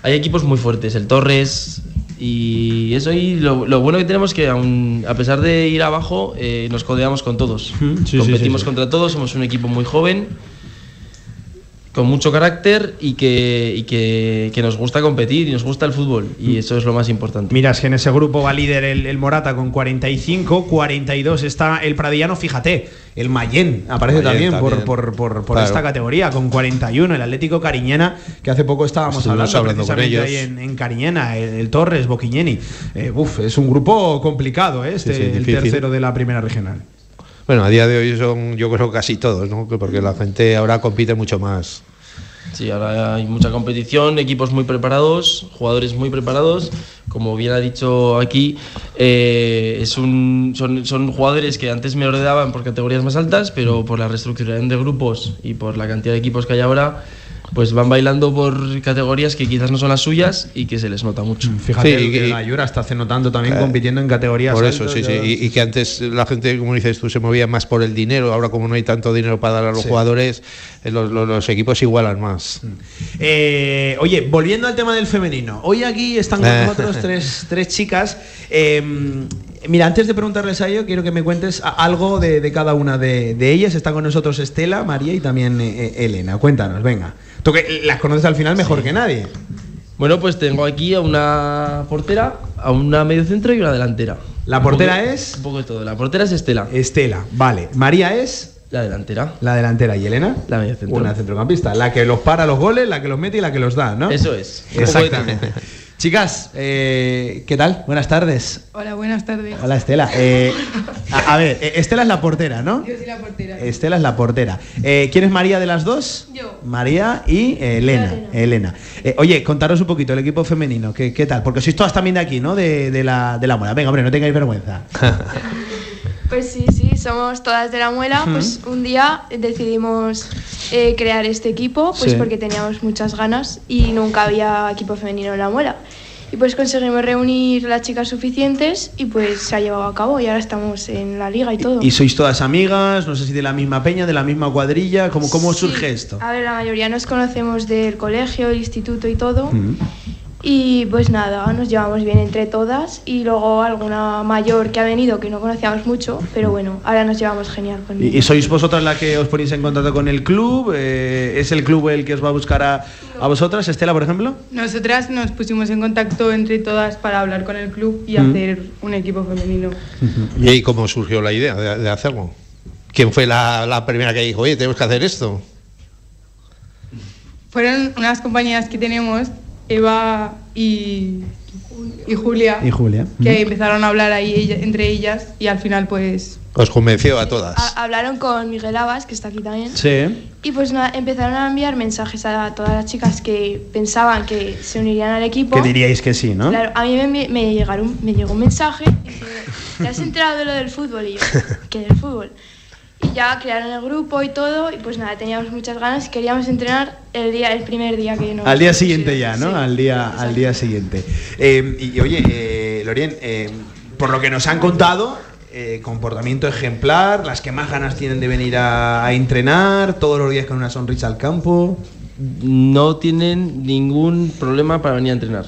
Hay equipos muy fuertes, el Torres. Y eso, y lo, lo bueno que tenemos es que, aun, a pesar de ir abajo, eh, nos codeamos con todos. sí, Competimos sí, sí. contra todos, somos un equipo muy joven, con mucho carácter y que, y que, que nos gusta competir y nos gusta el fútbol. Y eso es lo más importante. Mira, es que en ese grupo va líder el, el Morata con 45, 42 está el Pradillano, fíjate, el Mayén aparece también, por- también. por, por, por Claro. esta categoría con 41, el Atlético Cariñena, que hace poco estábamos Estuvimos hablando, hablando precisamente ahí en, en Cariñena, el, el Torres, Boquiñeni. Eh, uf, es un grupo complicado, ¿eh? este, Sí, sí, el tercero de la primera regional. Bueno, a día de hoy son, yo creo, casi todos, ¿no? Porque la gente ahora compite mucho más. Sí, ahora hay mucha competición, equipos muy preparados, jugadores muy preparados. Como bien ha dicho aquí, eh, es un, son, son jugadores que antes me ordenaban por categorías más altas, pero por la reestructuración de grupos y por la cantidad de equipos que hay ahora, pues van bailando por categorías que quizás no son las suyas y que se les nota mucho. Fíjate, Sí, que la Ayura está hace notando también Eh, compitiendo en categorías Por eso, sí, sí. Y, y que antes la gente, como dices tú, se movía más por el dinero. Ahora, como no hay tanto dinero para dar a los Sí. jugadores, eh, los, los- los equipos igualan más. Eh, oye, volviendo al tema del femenino. Hoy aquí están con Eh. nosotros tres, tres chicas. Eh, mira, antes de preguntarles a ello, quiero que me cuentes algo de, de cada una de, de ellas. Está con nosotros Estela, María y también eh, eh, Elena. Cuéntanos, venga. Tú que las conoces al final mejor que nadie. Bueno, pues tengo aquí a una portera, a una mediocentro y una delantera. ¿La Un portera poco- es? Un poco de todo. La portera es Estela. Estela, vale. María es La delantera. la delantera y Elena La mediocentro. una centrocampista, la que los para los goles, la que los mete y la que los da, ¿no? Eso es. Exactamente. Chicas, eh, ¿qué tal? Buenas tardes. Hola, buenas tardes. Hola Estela. Eh, a, a ver, eh, Estela es la portera, ¿no? Yo soy la portera. Estela es la portera. Eh, ¿Quién es María de las dos? Yo. María y Elena. Elena. Oye, contaros un poquito el equipo femenino. ¿Qué, qué tal? Porque sois todas también de aquí, ¿no? De, de la, de la Mora. Venga, hombre, no tengáis vergüenza. Pues sí, sí, somos todas de la muela. Pues un día decidimos eh, crear este equipo, pues Sí. porque teníamos muchas ganas y nunca había equipo femenino en la muela. Y pues conseguimos reunir las chicas suficientes y pues se ha llevado a cabo y ahora estamos en la liga y todo. Y sois todas amigas, no sé si de la misma peña, de la misma cuadrilla. ¿Cómo, cómo Sí. surge esto? A ver, la mayoría nos conocemos del colegio, el instituto y todo. Y pues nada, nos llevamos bien entre todas y luego alguna mayor que ha venido que no conocíamos mucho, pero bueno, ahora nos llevamos genial con ¿Y, y sois vosotras las que os ponéis en contacto con el club? Eh, ¿Es el club el que os va a buscar a, a vosotras? Estela, por ejemplo. Nosotras nos pusimos en contacto entre todas para hablar con el club y Mm. hacer un equipo femenino. ¿Y ahí cómo surgió la idea de, de hacerlo? ¿Quién fue la, la primera que dijo, oye, tenemos que hacer esto? Fueron unas compañeras que tenemos, Eva y, y Julia, Y Julia. que empezaron a hablar ahí ella- entre ellas y al final pues Os convenció a todas. Ha- hablaron con Miguel Abas, que está aquí también. Sí. Y pues nada, empezaron a enviar mensajes a todas las chicas que pensaban que se unirían al equipo. Que diríais que sí, ¿no? Claro, a mí me, envi- me llegaron, me llegó un mensaje y dice, ¿te has enterado de lo del fútbol? Y yo, ¿qué del fútbol? Y ya crearon el grupo y todo, y pues nada, teníamos muchas ganas y queríamos entrenar el día, el primer día que nos Al día siguiente ya, ¿no? Sí. al, día, al día siguiente. Eh, y, y, oye, eh, Lorien, eh, por lo que nos han contado, eh, comportamiento ejemplar, las que más ganas tienen de venir a, a entrenar, todos los días con una sonrisa al campo. no tienen ningún problema para venir a entrenar.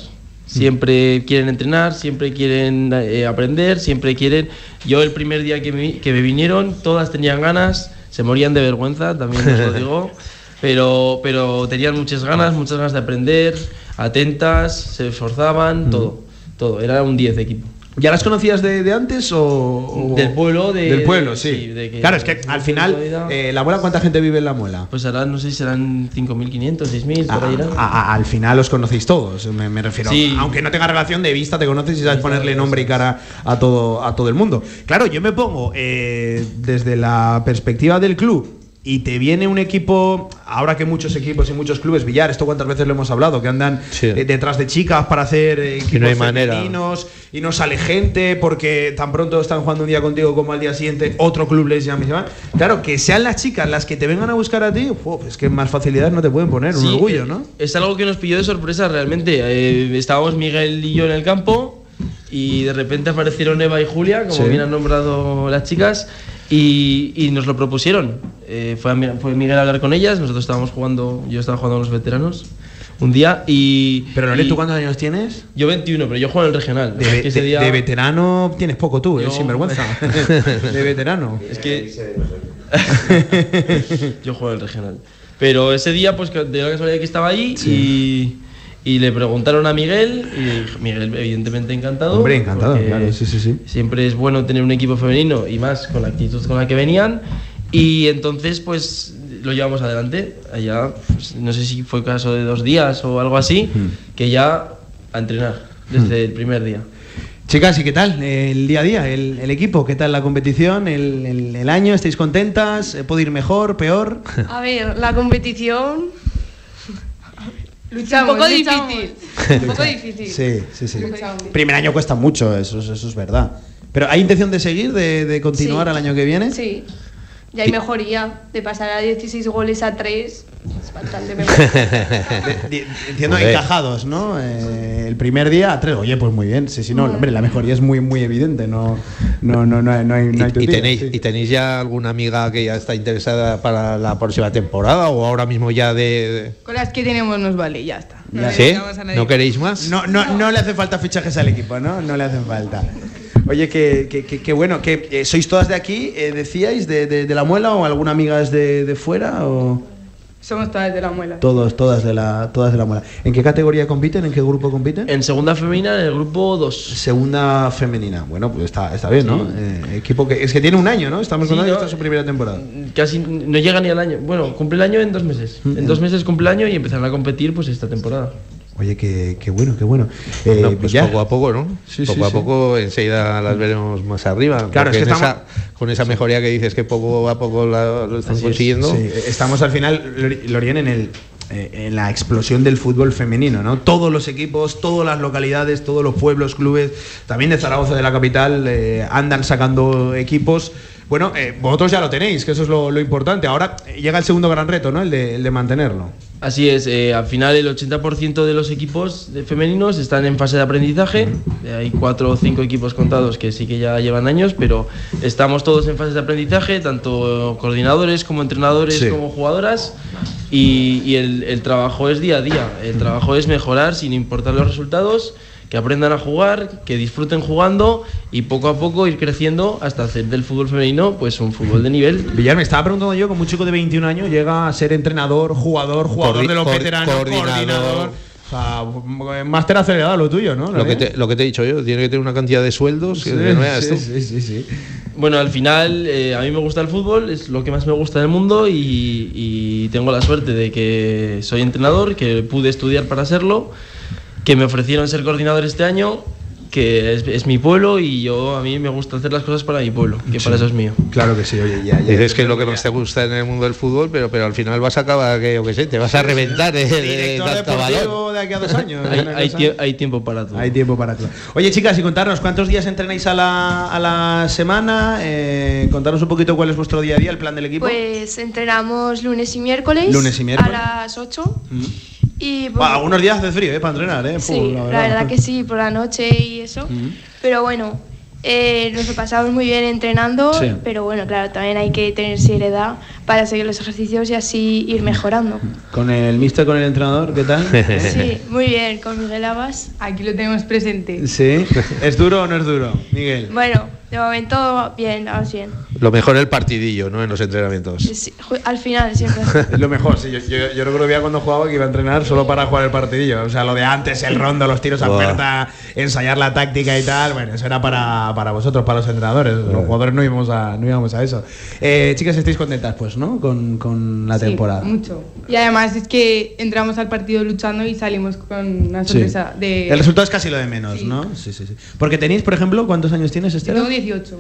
Siempre quieren entrenar, siempre quieren eh, aprender, siempre quieren... Yo el primer día que me, que me vinieron, todas tenían ganas, se morían de vergüenza, también os lo digo, pero, pero tenían muchas ganas, muchas ganas de aprender, atentas, se esforzaban, todo, todo. Era un 10 de equipo. ¿Ya las conocías de, de antes o, o- Del pueblo, de- Del pueblo, de- sí. sí, de que- claro, es que al final, eh, ¿la muela cuánta gente vive en la muela? Pues ahora no sé si serán 5.500, 6.000, por ahí irán. A- a- al final os conocéis todos, me, me refiero. Sí. Aunque no tenga relación de vista, te conoces y sabes ponerle nombre y cara a todo, a todo el mundo. Claro, yo me pongo eh, desde la perspectiva del club y te viene un equipo, ahora que muchos equipos y muchos clubes, Villar, esto cuántas veces lo hemos hablado, que andan eh, detrás de chicas para hacer eh, equipos no hay manera. femeninos y no sale gente porque tan pronto están jugando un día contigo como al día siguiente otro club les llama y se van. Claro, que sean las chicas las que te vengan a buscar a ti, uf, es que más facilidades no te pueden poner, un orgullo, eh, ¿no? Es algo que nos pilló de sorpresa realmente. Eh, estábamos Miguel y yo en el campo y de repente aparecieron Eva y Julia, como Sí. bien han nombrado las chicas, y, y nos lo propusieron. Eh, fue, a fue Miguel a hablar con ellas, nosotros estábamos jugando, yo estaba jugando con los veteranos un día y... Pero Lore, y- ¿tú cuántos años tienes? Yo 21, pero yo juego en el regional. De, Es ve- que ese de- día- de veterano tienes poco tú, eh, Yo- sinvergüenza. de veterano. Es que. Yo juego en el regional. Pero ese día, pues de la casualidad que estaba ahí y, y le preguntaron a Miguel y Miguel, evidentemente, encantado. Hombre, encantado, claro, sí, sí, sí. Siempre es bueno tener un equipo femenino y más con la actitud con la que venían. Y entonces, pues lo llevamos adelante. Allá, pues, no sé si fue caso de dos días o algo así, Hmm. que ya a entrenar desde el primer día. Chicas, ¿y qué tal el día a día, el, el equipo? ¿Qué tal la competición, el, el- el año? ¿Estáis contentas? ¿Puede ir mejor, peor? A ver, la competición. Luchamos, un poco luchamos. difícil. Un poco difícil. Sí, sí, sí. Luchamos. Primer año cuesta mucho, eso, es- eso es verdad. Pero ¿hay intención de seguir, de, de continuar Sí. al año que viene? Sí. Ya hay mejoría. De pasar a 16 goles a 3. Es bastante mejor. Entiendo Joder. encajados, ¿no? Eh, el primer día a tres. Oye, pues muy bien. Sí, sí, no, hombre, la mejoría es muy, muy evidente. No, no, no, no, hay- no hay, no hay ¿Y, tenéis, sí. ¿Y tenéis ya alguna amiga que ya está interesada para la próxima temporada o ahora mismo ya de... Con las que tenemos nos vale, ya está. No ¿No queréis más? No, no, no le hace falta fichajes al equipo, ¿no? No le hacen falta. Oye, que, que, que- que bueno, que eh, sois todas de aquí, eh, decíais, de, de- de la muela o alguna amiga es de, de fuera o Somos todas de la muela. todos, todas de la, todas de la muela. ¿En qué categoría compiten? ¿En qué grupo compiten? En segunda femenina, en el grupo 2. Segunda femenina. Bueno, pues está, está bien, ¿no? Eh, equipo que es que tiene un año, ¿no? Estamos Sí, con ¿no? esta es su primera temporada. Casi no llega ni al año. Bueno, cumple el año en dos meses. En dos meses cumple el año y empezarán a competir pues esta temporada. Oye, qué, qué bueno, qué bueno. Eh, No, pues poco a poco, ¿no? Sí, poco sí, a sí. poco enseguida las veremos más arriba. Claro, es que estamos- esa- con esa mejoría que dices que poco a poco la- lo están Así consiguiendo. sí. Estamos al final, Lori- Lorien, en el eh, en la explosión del fútbol femenino, ¿no? Todos los equipos, todas las localidades, todos los pueblos, clubes, también de Zaragoza de la capital, eh, andan sacando equipos. Bueno, eh, vosotros ya lo tenéis, que eso es lo, lo importante. Ahora eh, llega el segundo gran reto, ¿no? El de, el de mantenerlo. Así es, eh, al final el 80% de los equipos femeninos están en fase de aprendizaje. Eh, hay cuatro o cinco equipos contados que sí que ya llevan años, pero estamos todos en fase de aprendizaje, tanto coordinadores como entrenadores Sí. como jugadoras. Y, y el, el trabajo es día a día. El trabajo es mejorar sin importar los resultados, que aprendan a jugar, que disfruten jugando y poco a poco ir creciendo hasta hacer del fútbol femenino pues un fútbol de nivel. Villar, me estaba preguntando yo, como un chico de 21 años llega a ser entrenador, jugador, jugador Coordi- de los veteranos, coordinador. coordinador. O sea, máster acelerado lo tuyo, ¿no? Lo que, te, lo que te he dicho yo, tiene que tener una cantidad de sueldos que Sí, que no veas sí, tú. sí, sí, sí. Bueno, al final eh, a mí me gusta el fútbol, es lo que más me gusta del mundo y, y tengo la suerte de que soy entrenador, que pude estudiar para serlo, que me ofrecieron ser coordinador este año, que es, es mi pueblo y yo a mí me gusta hacer las cosas para mi pueblo, que para eso es mío. Claro que sí, oye, ya, ya. Dices que es lo que más te gusta en el mundo del fútbol, pero, pero al final vas a acabar, que yo qué sé, te vas a reventar de, de de aquí a dos años. Hay, hay tie- hay tiempo para todo. Hay tiempo para todo. Oye, chicas, y contarnos cuántos días entrenáis a la, a la semana. Eh, contarnos un poquito cuál es vuestro día a día, el plan del equipo. Pues entrenamos lunes y miércoles. Lunes y miércoles. A las 8. Mm. Y pues, Buah, algunos días hace frío, ¿eh? Para entrenar, ¿eh? Sí, Fu, la verdad. que sí, por la noche y eso. Mm. Pero bueno, Eh, nos lo pasamos muy bien entrenando, Sí. pero bueno, claro, también hay que tener seriedad para seguir los ejercicios y así ir mejorando. Con el mister, con el entrenador, ¿qué tal? Sí, muy bien, con Miguel Abas. Aquí lo tenemos presente. Sí. ¿Es duro o no es duro, Miguel? Bueno, de momento bien, vamos bien. Lo mejor el partidillo, ¿no? En los entrenamientos. Sí, al final siempre. Es lo mejor, sí. Yo, yo, yo recuerdo bien cuando jugaba que iba a entrenar solo para jugar el partidillo. O sea, lo de antes, el rondo, los tiros a puerta, ensayar la táctica y tal. Bueno, eso era para, para vosotros, para los entrenadores. Los jugadores no íbamos a, no íbamos a eso. Eh, chicas, ¿estáis contentas, pues, no? Con, con la Sí, temporada. mucho. Y además es que entramos al partido luchando y salimos con una Sí. sorpresa de... El resultado es casi lo de menos, ¿no? Sí, sí, sí. Porque tenéis, por ejemplo, ¿cuántos años tienes, Estela? tengo 18.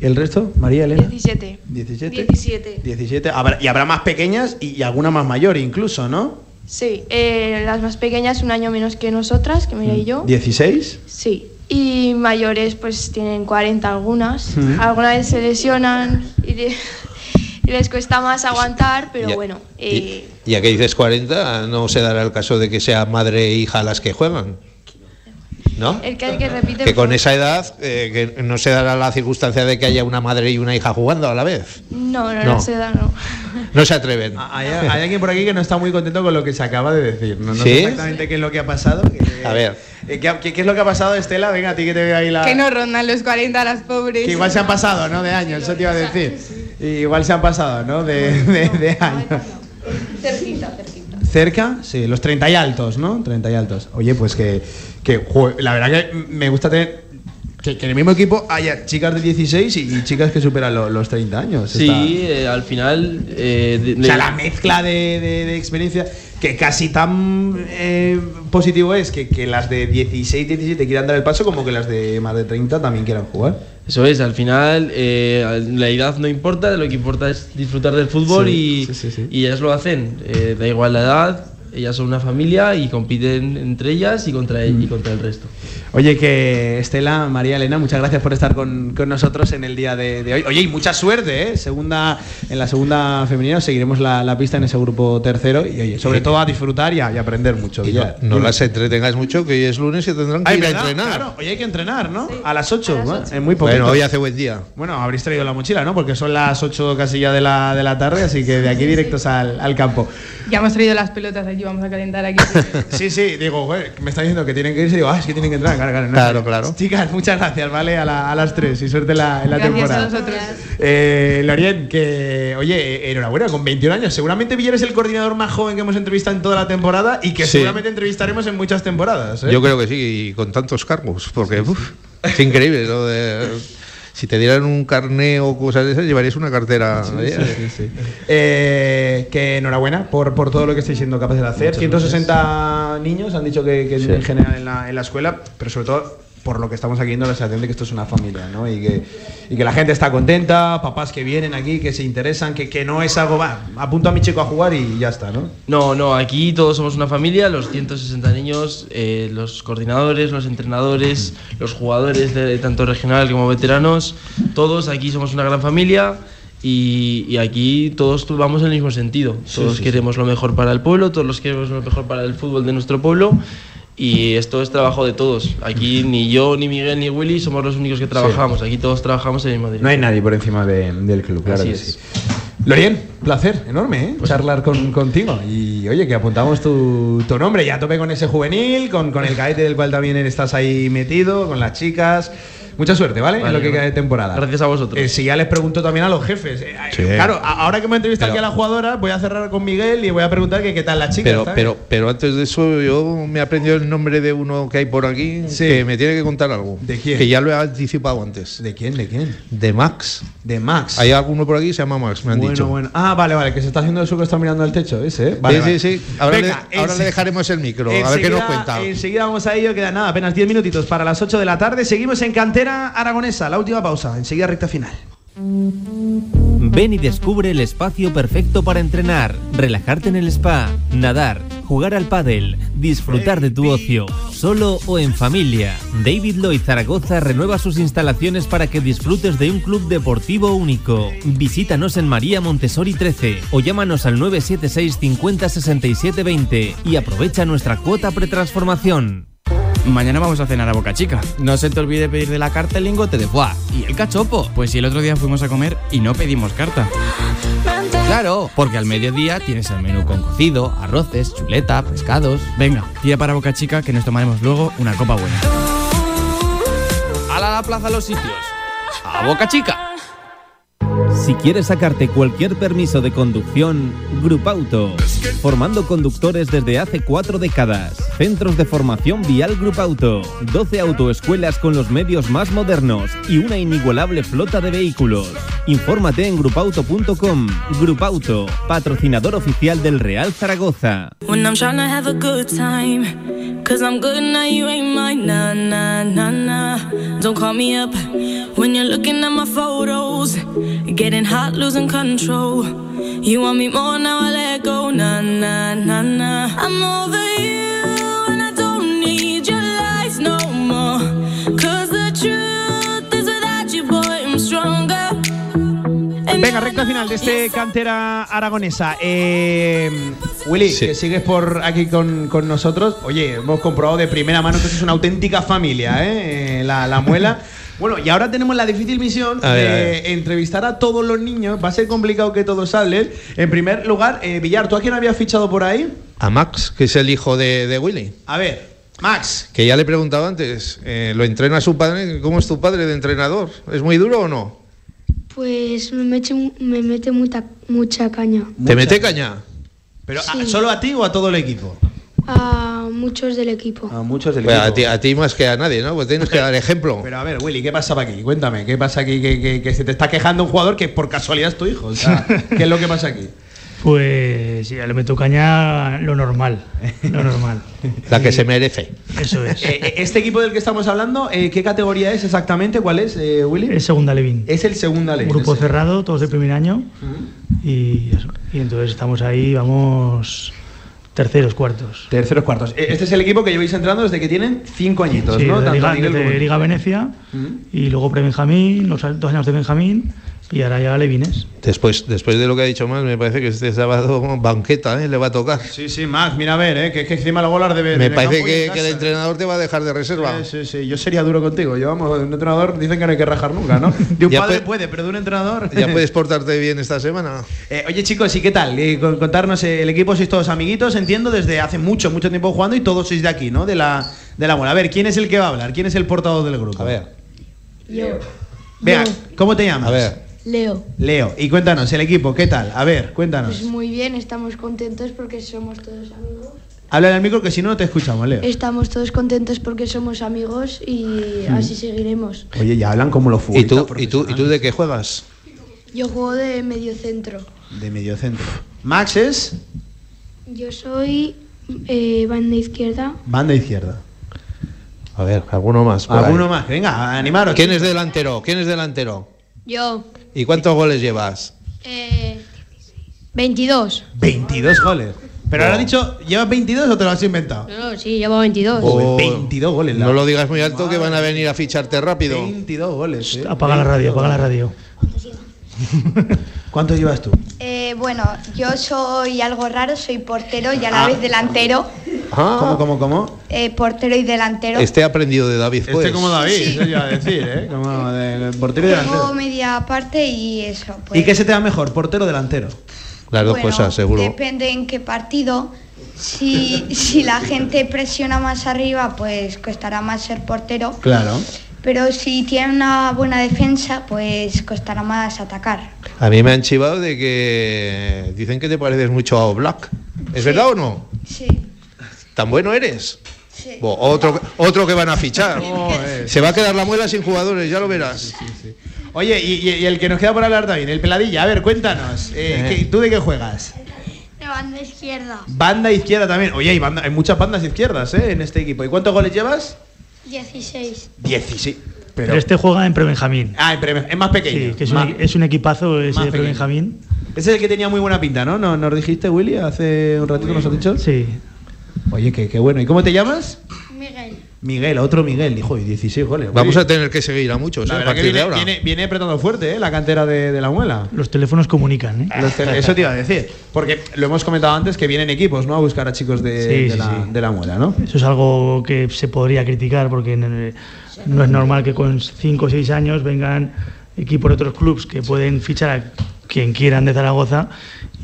¿Y el resto? María Elena. 17. 17. 17. 17. Habrá- y habrá más pequeñas y, y alguna más mayor incluso, ¿no? Sí, eh, las más pequeñas un año menos que nosotras, que Mira y yo. ¿16? Sí. Y mayores pues tienen 40 algunas. Ujú. Algunas veces se lesionan y, le- y les cuesta más aguantar, pero Ya. bueno. eh, Ya que dices 40, no se dará el caso de que sea madre e hija las que juegan. ¿No? el que hay que repite. Que con esa edad eh, que no se dará la circunstancia de que haya una madre y una hija jugando a la vez. No, no, no, No. se da, no. No se atreven. Hay, hay alguien por aquí que no está muy contento con lo que se acaba de decir. No, no ¿Sí? sé exactamente qué es lo que ha pasado. que- A ver. eh, ¿qué, qué- qué es lo que ha pasado, Estela? Venga, a ti que te veo ahí la. Que no rondan los 40 las pobres. que igual se han pasado, ¿no? De años, eso te iba a decir. Y igual se han pasado, ¿no? De, de- de años. Cerquita, cerquita. ¿Cerca? Sí, los 30 y altos, ¿no? 30 y altos. Oye, pues que, que jo, la verdad que me gusta tener que, que en el mismo equipo haya chicas de 16 y, y chicas que superan lo- los 30 años. Sí, eh, al final. eh, de- O sea, la mezcla de, de- de experiencia que casi tan eh, positivo es que, que las de 16, 17 quieran dar el paso como que las de más de 30 también quieran jugar. Eso es, al final eh, la edad no importa, lo que importa es disfrutar del fútbol Sí, y, sí, sí, sí. y ellas lo hacen. Eh, da igual la edad, ellas son una familia y compiten entre ellas y contra, y Mm. contra el resto. Oye, que Estela, María Elena, muchas gracias por estar con, con nosotros en el día de, de hoy. Oye, y mucha suerte, ¿eh? Segunda, en la segunda femenina seguiremos la, la pista en ese grupo tercero y, oye, sobre todo a disfrutar y a, y a aprender mucho. Y no, no las entretengas mucho, que hoy es lunes y tendrán que Ay, ir a ¿verdad? entrenar. Claro, hoy hay que entrenar, ¿no? A las 8, bueno, en muy poquito. Bueno, hoy hace buen día. Bueno, habréis traído la mochila, ¿no? Porque son las 8 casi ya de la, de la tarde, así que de aquí directos al, al campo. Ya hemos traído las pelotas allí, vamos a calentar aquí. Sí, sí, digo, me está diciendo que tienen que irse, digo, ah, es que tienen que entrar, claro, claro. no. Claro, claro. Chicas, muchas gracias, ¿vale? A, la- a las 3 y suerte en la, en la Gracias temporada. a vosotros. Eh, Lorien, que, oye, enhorabuena, con 21 años. Seguramente Villar es el coordinador más joven que hemos entrevistado en toda la temporada y que Sí. seguramente entrevistaremos en muchas temporadas. ¿eh? Yo creo que sí, y con tantos cargos, porque uf, es increíble lo de... Si te dieran un carné o cosas de esas, llevarías una cartera. ¿eh? Eh, que enhorabuena por, por todo lo que estáis siendo capaces de hacer. 160 niños han dicho que, que Sí. en general en la, en la escuela, pero sobre todo por lo que estamos aquí viendo la sensación de que esto es una familia, ¿no? Y que, y que la gente está contenta, papás que vienen aquí, que se interesan, que, que no es algo, va, apunto a mi chico a jugar y ya está, ¿no? No, no, aquí todos somos una familia, los 160 niños, eh, los coordinadores, los entrenadores, los jugadores de tanto regional como veteranos, todos aquí somos una gran familia y, y aquí todos vamos en el mismo sentido. Todos sí, queremos lo mejor para el pueblo, todos los queremos lo mejor para el fútbol de nuestro pueblo. Y esto es trabajo de todos. Aquí ni yo, ni Miguel, ni Willy somos los únicos que trabajamos. Aquí todos trabajamos en el mismo No hay nadie por encima de- del club, claro Así que es. sí. Lorien, placer enorme, ¿eh? Charlar con, contigo. Y oye, que apuntamos tu, tu nombre. Ya tope con ese juvenil, con, con el cadete del cual también estás ahí metido, con las chicas. Mucha suerte, ¿vale? en Vale, lo que queda de temporada. Gracias a vosotros. Eh, si ya les pregunto también a los jefes. eh, Sí. Claro, ahora que hemos entrevistado Pero- aquí a la jugadora, voy a cerrar con Miguel y voy a preguntar que qué tal la chica. Pero, pero, pero antes de eso, yo me he aprendido el nombre de uno que hay por aquí que me tiene que contar algo. ¿De quién? Que ya lo he anticipado antes. ¿De quién? ¿De quién? De Max. De Max. Hay alguno por aquí que se llama Max, me han bueno, dicho. bueno. Ah, vale, vale, que se está haciendo eso que está mirando al techo, ese, ¿eh? Vale, sí, vale. sí, sí. Ahora, Venga, le, ahora le dejaremos el micro, a ver qué nos Enseguida- cuenta. Enseguida vamos a ello, quedan nada, apenas 10 minutitos para las 8 de la tarde. Seguimos en Cantera Aragonesa, la última pausa, enseguida recta final. Ven y descubre el espacio perfecto para entrenar, relajarte en el spa, nadar, jugar al pádel, disfrutar de tu ocio, solo o en familia. David Lloyd Zaragoza renueva sus instalaciones para que disfrutes de un club deportivo único. Visítanos en María Montessori 13 o llámanos al 976 50 67 20 y aprovecha nuestra cuota pretransformación. Mañana vamos a cenar a Boca Chica. No se te olvide pedir de la carta el lingote de foie y el cachopo. Pues si el otro día fuimos a comer y no pedimos carta. Claro, porque al mediodía tienes el menú con cocido, arroces, chuleta, pescados. Venga, tira para Boca Chica que nos tomaremos luego una copa buena. ¡Hala la plaza los sitios! ¡A Boca Chica! Si quieres sacarte cualquier permiso de conducción, Grupauto. Formando conductores desde hace cuatro décadas. Centros de formación vial Grupauto. 12 autoescuelas con los medios más modernos y una inigualable flota de vehículos. Infórmate en grupauto.com. Grupauto, patrocinador oficial del Real Zaragoza. Getting hot, losing control. You want me more now, I let go. Nah, nah, nah, nah. I'm over you and I don't need your lies no more. Cause the truth is without you, boy, I'm stronger. Venga, recta final de este cantera aragonesa. Eh, Willy, que sigues por aquí con, con nosotros. Oye, hemos comprobado de primera mano que es una auténtica familia, ¿eh? Eh, La, la muela. Bueno, y ahora tenemos la difícil misión A ver, de a ver. entrevistar a todos los niños. Va a ser complicado que todos hablen. En primer lugar, eh, Villar, ¿tú a quién habías fichado por ahí? A Max, que es el hijo de, de Willy. A ver, Max. Que ya le he preguntado antes, eh, ¿lo entrena su padre? ¿Cómo es tu padre de entrenador? ¿Es muy duro o no? Pues me mete, me mete mucha, mucha caña. ¿Te mete caña? ¿Pero a- solo a ti o a todo el equipo? A muchos del equipo. A muchos del Pues equipo. a, ti, a ti más que a nadie, ¿no? Pues tienes que dar ejemplo. Pero a ver, Willy, ¿qué pasa aquí? Cuéntame, ¿qué pasa aquí? Que, que- que se te está quejando un jugador que por casualidad es tu hijo. O sea, ¿qué es lo que pasa aquí? Pues ya le meto caña lo normal. Lo normal. La que se merece. Eso es. Eh, eh, este equipo del que estamos hablando, eh, ¿qué categoría es exactamente? ¿Cuál es, eh, Willy? Es segunda Levin. Es el segunda ley. Grupo cerrado, todos de primer año. Y eso. Y entonces estamos ahí, vamos terceros, cuartos. Terceros cuartos. Eh, Este es el equipo que lleváis entrando desde que tienen cinco añitos, Sí, ¿no? de Tanto Liga, Miguel desde como- Liga Venecia y luego pre-Benjamín, los dos años de Benjamín y ahora ya Levines. Después, después de lo que ha dicho más, me parece que este sábado banqueta, ¿eh? Le va a tocar. Sí, sí, Max, mira a ver, ¿eh? que, que encima luego las debe Me parece que, el entrenador te va a dejar de reserva. Sí, sí, sí, yo sería duro contigo. Yo, vamos, un entrenador dicen que no hay que rajar nunca, ¿no? De un Ya padre puede- pero de un entrenador. ¿Ya puedes portarte bien esta semana? Eh, oye chicos, ¿y qué tal? Eh, con- contarnos, eh, el equipo sois todos amiguitos, entiendo, desde hace mucho, mucho tiempo jugando y todos sois de aquí, ¿no? De la, de la mola. A ver, ¿quién es el que va a hablar? ¿Quién es el portador del grupo? A ver. Yo. Vea, ¿cómo te llamas? A ver. Leo. Leo. Y cuéntanos, el equipo, ¿qué tal? A ver, cuéntanos. Pues muy bien, estamos contentos porque somos todos amigos. Háblale al micro que si no, no te escuchamos, Leo. Estamos todos contentos porque somos amigos y Mm. así seguiremos. Oye, ya hablan como los ¿Y tú, futbolistas y, tú, ¿Y tú de qué juegas? Yo juego de medio centro. De medio centro. Max es Yo soy eh, banda izquierda. banda izquierda. A ver, alguno más. ¿Alguno ahí. más? Venga, animaros. ¿Quién es delantero? ¿Quién es delantero? Yo. ¿Y cuántos goles llevas? Eh, 22. 22 goles. Pero ahora has dicho, ¿llevas 22 o te lo has inventado? No, no, sí, llevo 22. Oh, 22 goles. la- No lo digas muy alto que van a venir a ficharte rápido. 22 goles. eh. Apaga la radio, apaga la radio. ¿Cuántos llevas tú? Eh, bueno, yo soy algo raro, soy portero y a la Ah. vez delantero. Ah, ¿Cómo, cómo, cómo? Eh, portero y delantero. Este aprendido de David, pues. Este como David, eso iba a decir, ¿eh? Como de portero y delantero. media parte y eso. Pues, ¿Y qué se te da mejor, portero o delantero? Las dos bueno, cosas, seguro. Depende en qué partido. Si, si la gente presiona más arriba, pues costará más ser portero. Claro. Pero si tiene una buena defensa, pues costará más atacar. A mí me han chivado de que dicen que te pareces mucho a Oblak. ¿Es verdad o no? Sí. ¿Tan bueno eres? Sí. Bo, otro, otro que van a fichar. Se va a quedar la muela sin jugadores, ya lo verás. Oye, y, el que nos queda por hablar también, el peladilla. A ver, cuéntanos. eh, ¿qué- ¿Tú de qué juegas? De banda izquierda. Banda izquierda también. Oye, hay, banda- hay muchas bandas izquierdas ¿eh? en este equipo. ¿Y cuántos goles llevas? 16. 16. Pero este juega en pre-Benjamín. Ah, en pre- es más pequeño. Sí, que es, Más- un, es un equipazo ese de pre-Benjamín. Ese es el que tenía muy buena pinta, ¿no? ¿No- ¿Nos dijiste, Willy, hace un ratito nos has dicho? Sí. Oye, qué, qué bueno. ¿Y cómo te llamas? Miguel. Miguel, otro Miguel, dijo, y 16 goles. Vamos a tener que seguir a muchos, la ¿eh? a que de viene, ahora. viene, viene apretando fuerte, ¿eh? La cantera de, de la muela. Los teléfonos comunican, ¿eh? Los Eso te iba a decir. Porque lo hemos comentado antes que vienen equipos, ¿no? A buscar a chicos de, Sí, de sí, la, sí. de la muela, ¿no? Eso es algo que se podría criticar porque no es normal que con 5 o 6 años vengan equipos de otros clubes que pueden fichar a quien quieran de Zaragoza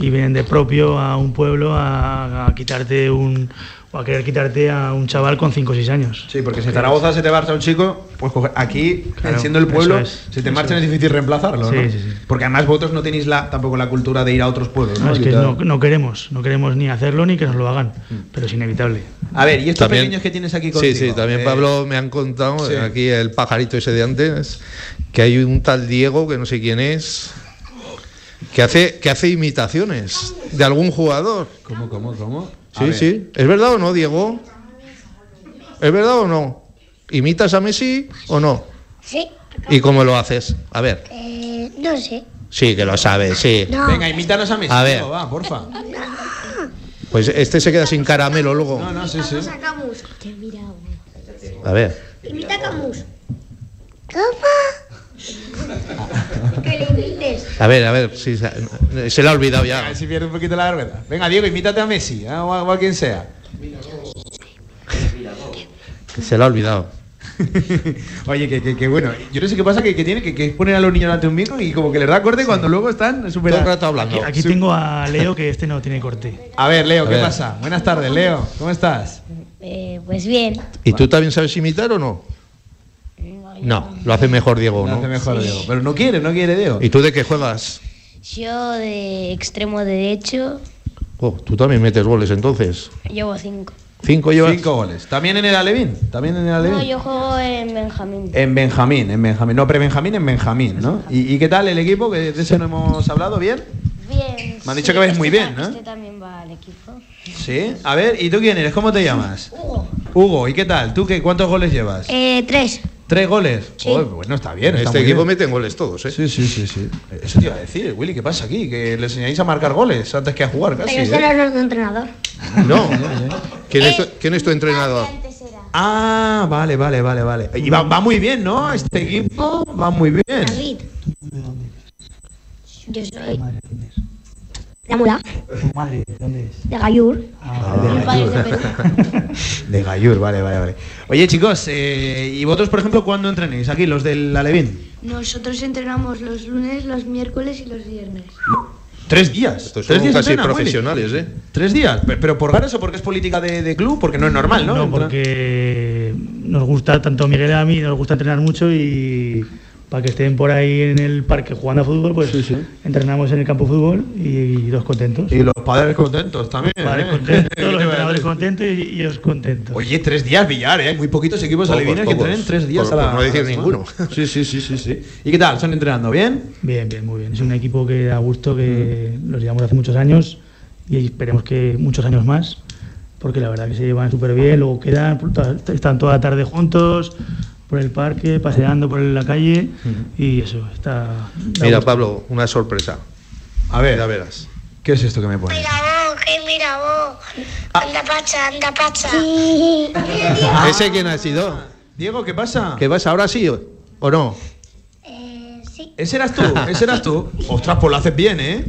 y vienen de propio a un pueblo a, a quitarte un o a querer quitarte a un chaval con 5 o 6 años. Sí, porque si en Zaragoza se te marcha un chico, pues coger- aquí, Claro, siendo el pueblo, es, si te marchan es. es difícil reemplazarlo, Sí, ¿no? sí, sí. Porque además vosotros no tenéis la, tampoco la cultura de ir a otros pueblos, ¿no? No, es que no, no queremos, no queremos ni hacerlo ni que nos lo hagan, pero es inevitable. A ver, y estos También- pequeños que tienes aquí contigo. Sí, sí, también eh, Pablo me han contado, sí. aquí el pajarito ese de antes, que hay un tal Diego, que no sé quién es, que hace, que hace imitaciones de algún jugador. ¿Cómo, cómo, cómo? Sí, ver. sí. ¿Es verdad o no, Diego? ¿Es verdad o no? ¿Imitas a Messi o no? Sí. ¿Y cómo lo haces? A ver. Eh, no sé. Sí, que lo sabes, sí. No. Venga, imítanos a Messi. A ver. va, porfa. Pues este se queda sin caramelo luego. No, no, sí. A ver. Imita a Camus. ¿Cómo? Que le imites. A ver, a ver, si se, se le ha olvidado A ya. ver si pierde un poquito la vergüenza. Venga, Diego, imítate a Messi, ¿eh? o, a, o a quien sea. Que se le ha olvidado. Oye, que, que, que bueno, yo no sé qué pasa, que, que tiene que, que poner a los niños delante de un micro y como que les da corte cuando luego están súper... Todo el rato hablando. Aquí tengo a Leo que este no tiene corte. A ver, Leo, A ¿qué ver. pasa? Buenas tardes, Leo, ¿cómo estás? Eh, pues bien. ¿Y tú también sabes imitar o no? No, lo hace mejor Diego, Lo ¿no? hace mejor Diego. Pero no quiere, no quiere Diego. ¿Y tú de qué juegas? Yo de extremo derecho Oh, tú también metes goles entonces. llevo cinco. ¿Cinco llevas? Cinco goles. ¿También en el Alevín? ¿También en el Alevín? No, yo juego en Benjamín. En Benjamín, en Benjamín. No, pre-Benjamín, en Benjamín, ¿no? ¿Y, y qué tal el equipo? Que de ese no hemos hablado, ¿bien? Bien. Me han dicho que vais muy este bien, ta- ¿no? Este también va al equipo. Sí. A ver, ¿y tú quién eres? ¿Cómo te llamas? Hugo. Hugo, ¿y qué tal? ¿Tú qué, cuántos goles llevas? Eh, tres. ¿Tres goles? Sí. Bueno, está bien. Está este equipo bien. meten goles todos, ¿eh? Sí, sí, sí, sí. Eso te iba a decir, Willy, ¿qué pasa aquí? Que le enseñáis a marcar goles antes que a jugar casi. Pero este ¿eh? no es nuestro entrenador. No. ¿Quién es, tu, quién es tu entrenador? Ah, vale, vale, vale, vale. Y va, va muy bien, ¿no? Este equipo va muy bien. David. Yo soy. De Mula, Madre, ¿dónde es? de Gallur. Ah, es de. De Gallur, vale, vale, vale. Oye, chicos, eh, ¿y vosotros, por ejemplo, cuándo entrenéis? Aquí, los del Alevín. Nosotros entrenamos los lunes, los miércoles y los viernes. Tres días. Estos Tres son días casi profesionales, ¿eh? Tres días. Pe- ¿Pero por ganas o porque es política de, de club? Porque no es normal, ¿no? No, porque nos gusta, tanto Miguel y a mí, nos gusta entrenar mucho y para que estén por ahí en el parque jugando a fútbol, pues entrenamos en el campo de fútbol y, dos contentos. Y los padres contentos también. Padres ¿eh? contentos, ¿Qué los entrenadores contentos y, y ellos contentos. Oye, tres días billar, ¿eh? Muy poquitos equipos alevines que entrenen tres días Por- a la por no decir ninguno. Sí, sí, sí, sí, sí. ¿Y qué tal? ¿Están entrenando bien? Bien, bien, muy bien. Es un equipo que da gusto, que los llevamos hace muchos años y esperemos que muchos años más, porque la verdad que se llevan súper bien, luego quedan, están toda la tarde juntos por el parque, paseando por la calle y eso, está... Mira, gusto. Pablo, una sorpresa. A ver. Ya verás. ¿Qué es esto que me pones? Mira vos, que mira vos. Anda pacha, anda pacha. ¿Ese quién ha sido? Diego, ¿qué pasa? ¿Qué vas ahora sí o, no? ¿Ese eras tú? ¿Ese eras tú? Ostras, pues lo haces bien, ¿eh?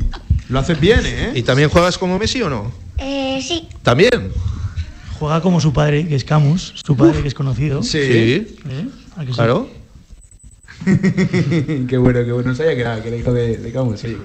Lo haces bien, ¿eh? ¿Y también juegas como Messi o no? Eh, sí. ¿También? Juega como su padre, que es Camus, su padre que es conocido. Sí. Sí. ¿Eh? ¿A que sí? Claro. qué bueno, qué bueno. No sabía que era, que era hijo de, de Camus, sí.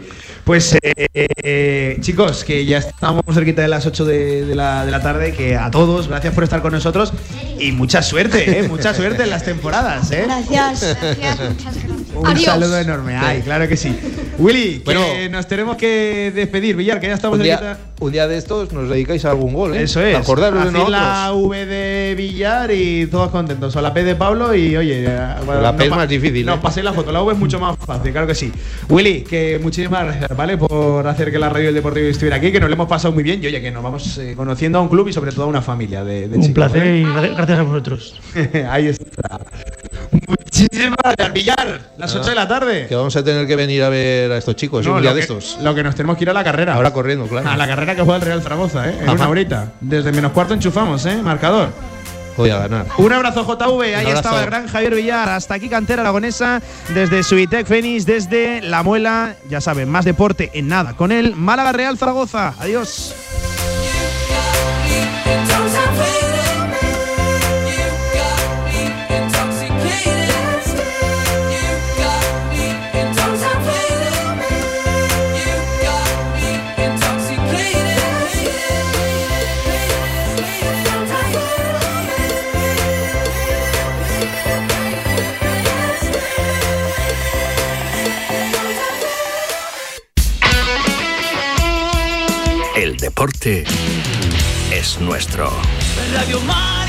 Pues, eh, eh, chicos, que ya estamos cerquita de las 8 de, de la, de la tarde. Que a todos, gracias por estar con nosotros. Y mucha suerte, ¿eh? Mucha suerte en las temporadas, ¿eh? Gracias. Gracias, muchas gracias. Un Adiós. saludo enorme. Ay, claro que sí. Willy, Bueno. que nos tenemos que despedir, Villar, que ya estamos Un día, un día de estos nos dedicáis a algún gol, ¿eh? Eso es. Acordaros de Hacéis la nosotros. V de Villar y todos contentos. O la P de Pablo y oye. bueno, La P es más difícil, No, ¿eh? paséis la foto. La V es mucho más fácil, claro que sí. Willy, que muchísimas gracias, ¿vale? Por hacer que la radio del Deportivo estuviera aquí, que nos lo hemos pasado muy bien y oye, que nos vamos eh, conociendo a un club y sobre todo a una familia de, de Un chicos, placer ¿eh? y gracias a vosotros. Ahí está. Muchísimas gracias, Villar. Las 8 de la tarde. Que vamos a tener que venir a ver a estos chicos, No, un día lo de que- estos. Lo que nos tenemos que ir a la carrera. Ahora corriendo, claro. A la carrera que juega el Real Zaragoza, ¿eh? En Ajá. una horita. Desde menos cuarto enchufamos, ¿eh? Marcador. voy a ganar. Un abrazo JV, ahí abrazo. estaba el gran Javier Villar. Hasta aquí Cantera Aragonesa, desde Suitec Fénix, desde La Muela. Ya saben, más deporte en nada. Con él, Málaga Real Zaragoza. Adiós. Deporte es nuestro. Radio Marca.